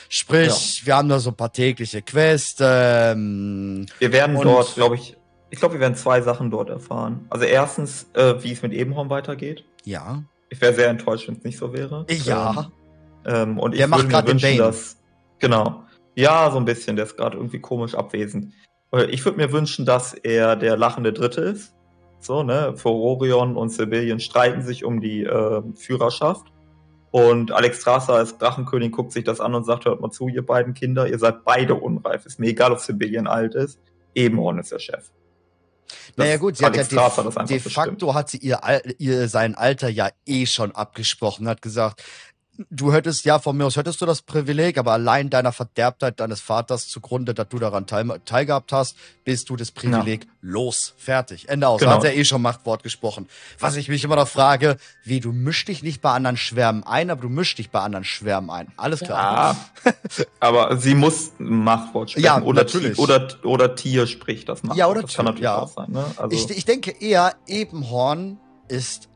Sprich, wir haben da so ein paar tägliche Quests. Ähm, Wir werden dort, glaube ich, ich glaube, wir werden zwei Sachen dort erfahren. Also erstens, äh, wie es mit Ebenhorn weitergeht. ja. Ich wäre sehr enttäuscht, wenn es nicht so wäre. Ja. Ähm, ähm, und ich Der macht würde mir grad den wünschen, dass. Genau. Ja, so ein bisschen. Der ist gerade irgendwie komisch abwesend. Äh, Ich würde mir wünschen, dass er der lachende Dritte ist. So, ne? Furorion und Sibillion streiten sich um die äh, Führerschaft. Und Alex Strasser als Drachenkönig guckt sich das an und sagt, hört mal zu, ihr beiden Kinder, ihr seid beide unreif. Ist mir egal, ob Sibillion alt ist. Ebenhorn ist der Chef. Das naja gut, sie hat ja Alex de, de bestimmt. facto hat sie ihr, ihr sein Alter ja eh schon abgesprochen, hat gesagt, du hättest ja von mir aus hättest du das Privileg, aber allein deiner Verderbtheit deines Vaters zugrunde, dass du daran teil, teilgehabt hast, bist du das Privileg los. Fertig. Ende aus. Genau. Hat er eh schon Machtwort gesprochen. Was ich mich immer noch frage, wie du mischst dich nicht bei anderen Schwärmen ein, aber du mischst dich bei anderen Schwärmen ein. Alles klar. Ja, aber sie muss Machtwort sprechen. Ja, oder, natürlich. Ti- oder, oder Tier spricht das Machtwort. Ja, oder das kann Tier, natürlich ja. auch sein. Ne? Also, Ich, ich denke eher, Ebenhorn ist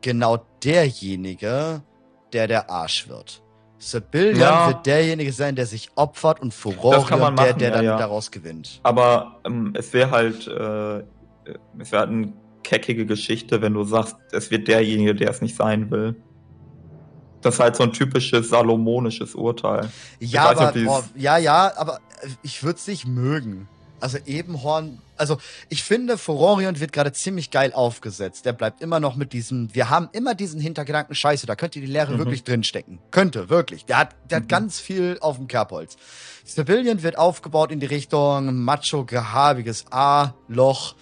genau derjenige, der der Arsch wird. Sibillion Ja. wird derjenige sein, der sich opfert und man der, machen, der ja, dann ja. daraus gewinnt. aber ähm, es wäre halt, äh, es wäre halt eine keckige Geschichte, wenn du sagst, es wird derjenige, der es nicht sein will. Das ist halt so ein typisches salomonisches Urteil. Ja, nicht, aber, dieses- boah, ja, ja, aber äh, ich würde es nicht mögen. Also Ebenhorn, also ich finde, Furorion wird gerade ziemlich geil aufgesetzt. Der bleibt immer noch mit diesem, wir haben immer diesen Hintergedanken, scheiße, da könnte die Lehre Mhm. wirklich drinstecken. Könnte, wirklich. Der hat, der Mhm. hat ganz viel auf dem Kerbholz. Civilian wird aufgebaut in die Richtung macho, gehabiges A-Loch.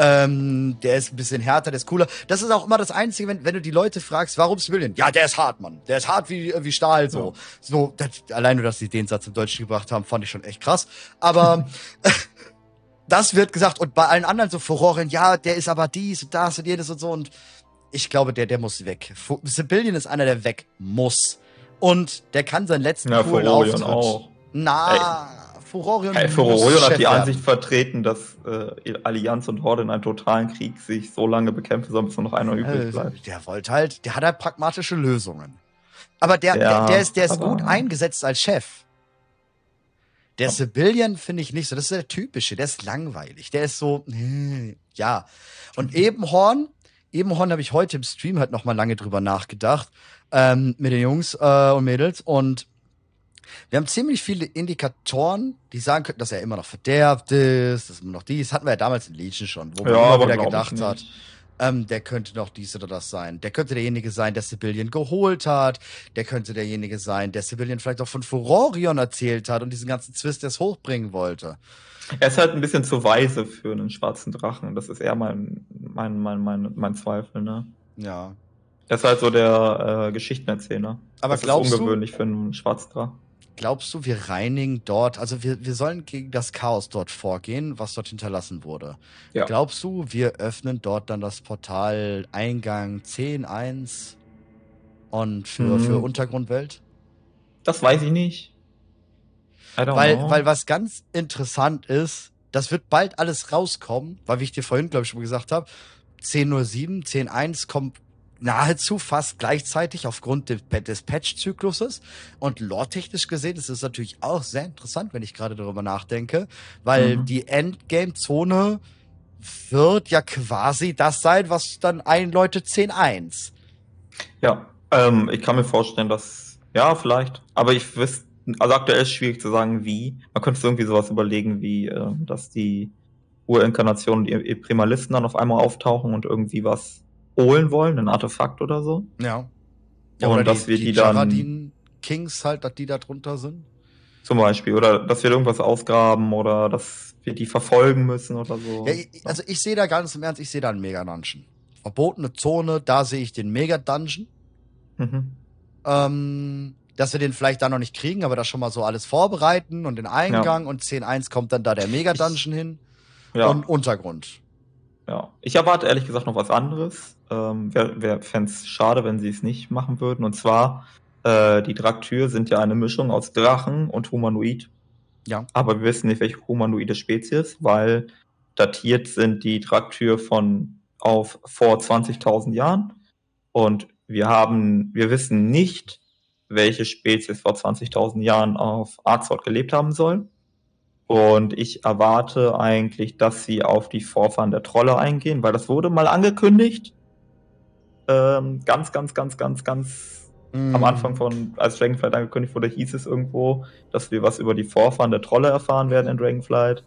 Ähm, der ist ein bisschen härter, der ist cooler. Das ist auch immer das Einzige, wenn, wenn du die Leute fragst, warum Civilian? Ja, der ist hart, Mann. Der ist hart wie, wie Stahl, so. So, das, allein nur, dass sie den Satz im Deutschen gebracht haben, fand ich schon echt krass. Aber das wird gesagt. Und bei allen anderen so Furorien, ja, der ist aber dies und das und jenes und so. Und ich glaube, der, der muss weg. Civilian ist einer, der weg muss. Und der kann seinen letzten Ja, coolen Auftritt. auch. Na, Furorion. Hey, Furorion hat die. Ansicht vertreten, dass äh, Allianz und Horde in einem totalen Krieg sich so lange bekämpfen sollen, bis nur noch einer übrig Äh, bleibt. Der wollte halt, der hat halt pragmatische Lösungen. Aber der, Ja, der, der ist, der ist gut eingesetzt als Chef. Der Civilian finde ich nicht so. Das ist der typische. Der ist langweilig. Der ist so, ja. Und Ebenhorn, Ebenhorn habe ich heute im Stream halt noch mal lange drüber nachgedacht ähm, mit den Jungs äh, und Mädels und wir haben ziemlich viele Indikatoren, die sagen könnten, dass er immer noch verderbt ist, dass immer noch dies. Hatten wir ja damals in Legion schon, wo man immer wieder gedacht hat, ähm, der könnte noch dies oder das sein. Der könnte derjenige sein, der Sibylian geholt hat. Der könnte derjenige sein, der Sibylian vielleicht auch von Furorion erzählt hat und diesen ganzen Zwist erst hochbringen wollte. Er ist halt ein bisschen zu weise für einen schwarzen Drachen. Das ist eher mein, mein, mein, mein, mein Zweifel, ne? Ja. Er ist halt so der äh, Geschichtenerzähler. Aber das glaubst ist du- ungewöhnlich für einen schwarzen Drachen. Glaubst du, wir reinigen dort, also wir, wir sollen gegen das Chaos dort vorgehen, was dort hinterlassen wurde. Ja. Glaubst du, wir öffnen dort dann das Portal Eingang 10.1 und für, Mhm. für Untergrundwelt? Das weiß ich nicht. Weil, know. weil was ganz interessant ist, das wird bald alles rauskommen, weil wie ich dir vorhin, glaube ich, schon gesagt habe, 10.07, 10.1 kommt nahezu fast gleichzeitig aufgrund des, Patch-Zykluses. Und lore-technisch gesehen ist es natürlich auch sehr interessant, wenn ich gerade darüber nachdenke, weil Mhm. die Endgame-Zone wird ja quasi das sein, was dann einläutet 10.1. Ja, ähm, ich kann mir vorstellen, dass, ja, vielleicht, aber ich wüsste, also aktuell ist es schwierig zu sagen, wie. Man könnte irgendwie sowas überlegen, wie, äh, dass die Urinkarnationen, die Primalisten dann auf einmal auftauchen und irgendwie was holen wollen, ein Artefakt oder so. Ja. ja und dass die, wir die, die dann. Kings halt, dass die da drunter sind. Zum Beispiel. Oder dass wir irgendwas ausgraben oder dass wir die verfolgen müssen oder so. Ja, also ich sehe da ganz im Ernst, ich sehe da einen Mega-Dungeon. Verbotene Zone, da sehe ich den Mega-Dungeon. Mhm. Ähm, dass wir den vielleicht da noch nicht kriegen, aber da schon mal so alles vorbereiten und den Eingang ja. und 10.1 kommt dann da der Mega-Dungeon hin. Ja. Und Untergrund. Ja, ich erwarte ehrlich gesagt noch was anderes. Ähm, Wäre wär, fände es schade, wenn sie es nicht machen würden. Und zwar, äh, die Draktür sind ja eine Mischung aus Drachen und Humanoid. Ja. Aber wir wissen nicht, welche humanoide Spezies, weil datiert sind die Draktür von auf vor 20.000 Jahren. Und wir haben, wir wissen nicht, welche Spezies vor 20.000 Jahren auf Arzort gelebt haben soll. Und ich erwarte eigentlich, dass sie auf die Vorfahren der Trolle eingehen, weil das wurde mal angekündigt. Ähm, ganz, ganz, ganz, ganz, ganz mm. am Anfang von, als Dragonflight angekündigt wurde, hieß es irgendwo, dass wir was über die Vorfahren der Trolle erfahren werden in Dragonflight.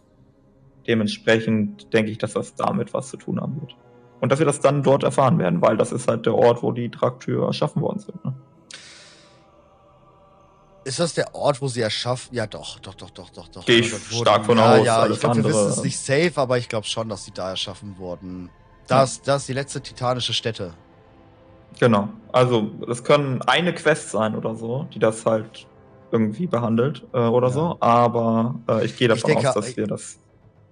Dementsprechend denke ich, dass das damit was zu tun haben wird. Und dass wir das dann dort erfahren werden, weil das ist halt der Ort, wo die Traktür erschaffen worden sind. Ne? Ist das der Ort, wo sie erschaffen? Ja, doch, doch, doch, doch, doch, doch. Gehe ich stark von ja, aus. Ja, ich glaube, wir wissen es nicht safe, aber ich glaube schon, dass sie da erschaffen wurden. Das, ja. das ist die letzte titanische Stätte. Genau. Also, das können eine Quest sein oder so, die das halt irgendwie behandelt äh, oder ja. so. Aber äh, ich gehe davon ich denke, aus, dass wir das.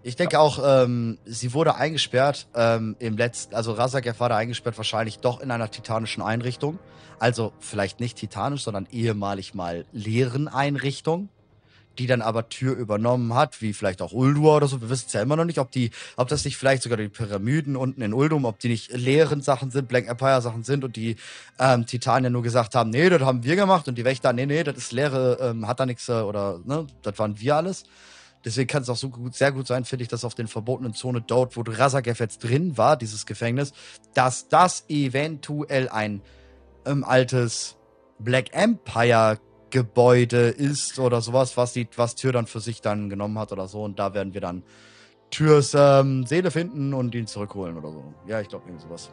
Ich denke ja. auch, ähm, sie wurde eingesperrt ähm, im letzten, also Razagev war da eingesperrt, wahrscheinlich doch in einer titanischen Einrichtung. Also vielleicht nicht titanisch, sondern ehemalig mal leeren Einrichtung, die dann aber Tür übernommen hat, wie vielleicht auch Uldur oder so. Wir wissen es ja immer noch nicht, ob die, ob das nicht vielleicht sogar die Pyramiden unten in Uldum, ob die nicht leeren Sachen sind, Black Empire Sachen sind und die ähm, Titanen nur gesagt haben, nee, das haben wir gemacht und die Wächter, nee, nee, das ist leere, ähm, hat da nichts äh, oder, ne, das waren wir alles. Deswegen kann es auch so gut, sehr gut sein, finde ich, dass auf den verbotenen Zone dort, wo Razagev jetzt drin war, dieses Gefängnis, dass das eventuell ein ähm, altes Black Empire Gebäude ist oder sowas, was die, was Tür dann für sich dann genommen hat oder so. Und da werden wir dann Türs ähm, Seele finden und ihn zurückholen oder so. Ja, ich glaube irgendwie sowas.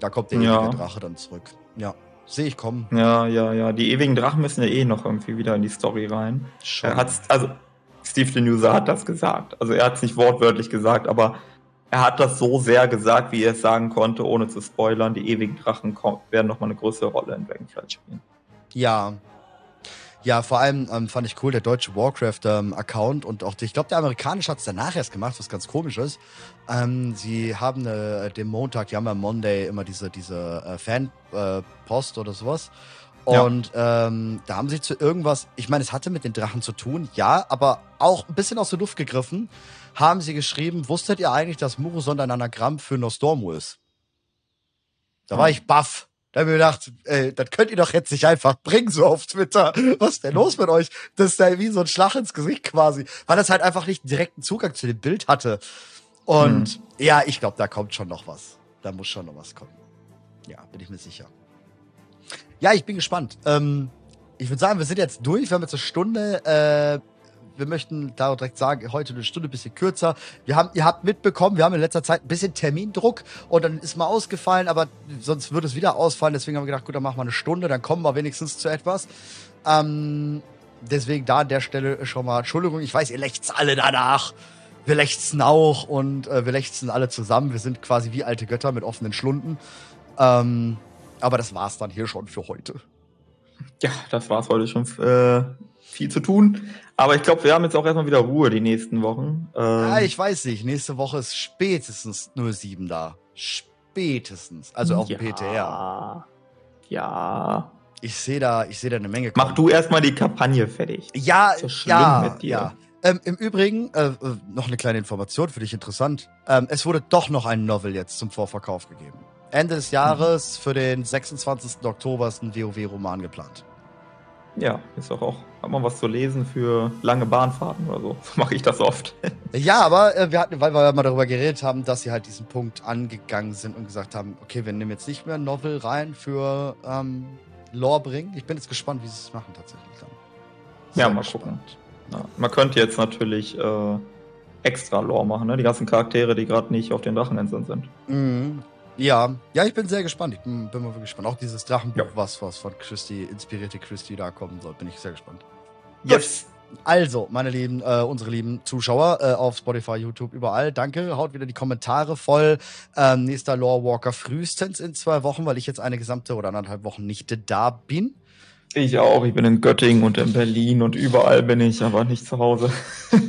da kommt der ja. ewige Drache dann zurück. Ja, sehe ich kommen. Ja, ja, ja. Die ewigen Drachen müssen ja eh noch irgendwie wieder in die Story rein. Schon. Er hat's, also Steve the User hat das gesagt. Also er hat es nicht wortwörtlich gesagt, aber er hat das so sehr gesagt, wie er es sagen konnte, ohne zu spoilern. Die ewigen Drachen werden nochmal eine größere Rolle in Dragonflight spielen. Ja. Ja, vor allem ähm, fand ich cool, der deutsche Warcraft-Account ähm, und auch, die, ich glaube, der amerikanische hat es danach erst gemacht, was ganz komisch ist. Ähm, sie haben äh, den Montag, die haben ja Monday immer diese, diese äh, Fan-Post äh, oder sowas. Und ja. ähm, da haben sie zu irgendwas, ich meine, es hatte mit den Drachen zu tun, ja, aber auch ein bisschen aus der Luft gegriffen haben sie geschrieben, wusstet ihr eigentlich, dass Muroson ein Anagramm für Nostormu ist? Da war hm. ich baff. Da habe ich mir gedacht, ey, das könnt ihr doch jetzt nicht einfach bringen, so auf Twitter. Was ist denn los mit euch? Das ist ja wie so ein Schlag ins Gesicht quasi. Weil das halt einfach nicht direkten Zugang zu dem Bild hatte. Und hm. ja, ich glaube, da kommt schon noch was. Da muss schon noch was kommen. Ja, bin ich mir sicher. Ja, ich bin gespannt. Ähm, ich würde sagen, wir sind jetzt durch. Wir haben jetzt eine Stunde. Äh, wir möchten da direkt sagen, heute eine Stunde ein bisschen kürzer. Wir haben, ihr habt mitbekommen, wir haben in letzter Zeit ein bisschen Termindruck und dann ist mal ausgefallen, aber sonst würde es wieder ausfallen. Deswegen haben wir gedacht, gut, dann machen wir eine Stunde, dann kommen wir wenigstens zu etwas. Ähm, deswegen da an der Stelle schon mal Entschuldigung. Ich weiß, ihr lächzt alle danach. Wir lechzen auch und äh, wir lechzen alle zusammen. Wir sind quasi wie alte Götter mit offenen Schlunden. Ähm, aber das war's dann hier schon für heute. Ja, das war's heute schon. Äh, viel zu tun. Aber ich glaube, wir haben jetzt auch erstmal wieder Ruhe die nächsten Wochen. Ähm, ja, ich weiß nicht. Nächste Woche ist spätestens 07 da. Spätestens. Also auf ja, dem PTR. Ja. Ich sehe da, ich sehe da eine Menge. Kommen. Mach du erstmal die Kampagne fertig. Ja, so ja, ja. Ähm, Im Übrigen, äh, äh, noch eine kleine Information für dich interessant. Ähm, es wurde doch noch ein Novel jetzt zum Vorverkauf gegeben. Ende des Jahres für den 26. Oktober ist ein WoW-Roman geplant. Ja, ist doch auch, hat man was zu lesen für lange Bahnfahrten oder so. So mache ich das oft. Ja, aber äh, wir hatten, weil wir mal darüber geredet haben, dass sie halt diesen Punkt angegangen sind und gesagt haben, okay, wir nehmen jetzt nicht mehr Novel rein für ähm, Lore bringen. Ich bin jetzt gespannt, wie sie es machen tatsächlich dann. ja, mal gucken. Ja, man könnte jetzt natürlich äh, extra Lore machen, ne? Die ganzen Charaktere, die gerade nicht auf den Dracheninseln sind. Mhm. Ja, ja, ich bin sehr gespannt. Ich bin, bin mal wirklich gespannt. Auch dieses Drachenbuch, Ja. was, was von Christy, inspirierte Christy da kommen soll, bin ich sehr gespannt. Yes! Also, meine lieben, äh, unsere lieben Zuschauer äh, auf Spotify, YouTube, überall, danke. Haut wieder die Kommentare voll. Ähm, nächster Lore Walker frühestens in zwei Wochen, weil ich jetzt eine gesamte oder anderthalb Wochen nicht da bin. Ich auch. Ich bin in Göttingen und in Berlin und überall bin ich, aber nicht zu Hause.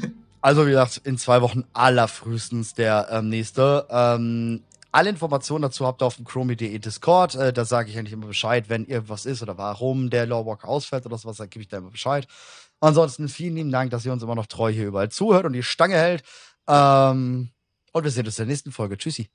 Also, wie gesagt, in zwei Wochen allerfrühestens der ähm, nächste. Ähm, alle Informationen dazu habt ihr auf dem Chromie.de Discord. Äh, da sage ich eigentlich immer Bescheid, wenn irgendwas ist oder warum der Lawwalker ausfällt oder sowas, dann gebe ich da immer Bescheid. Ansonsten vielen lieben Dank, dass ihr uns immer noch treu hier überall zuhört und die Stange hält. Ähm, und wir sehen uns in der nächsten Folge. Tschüssi.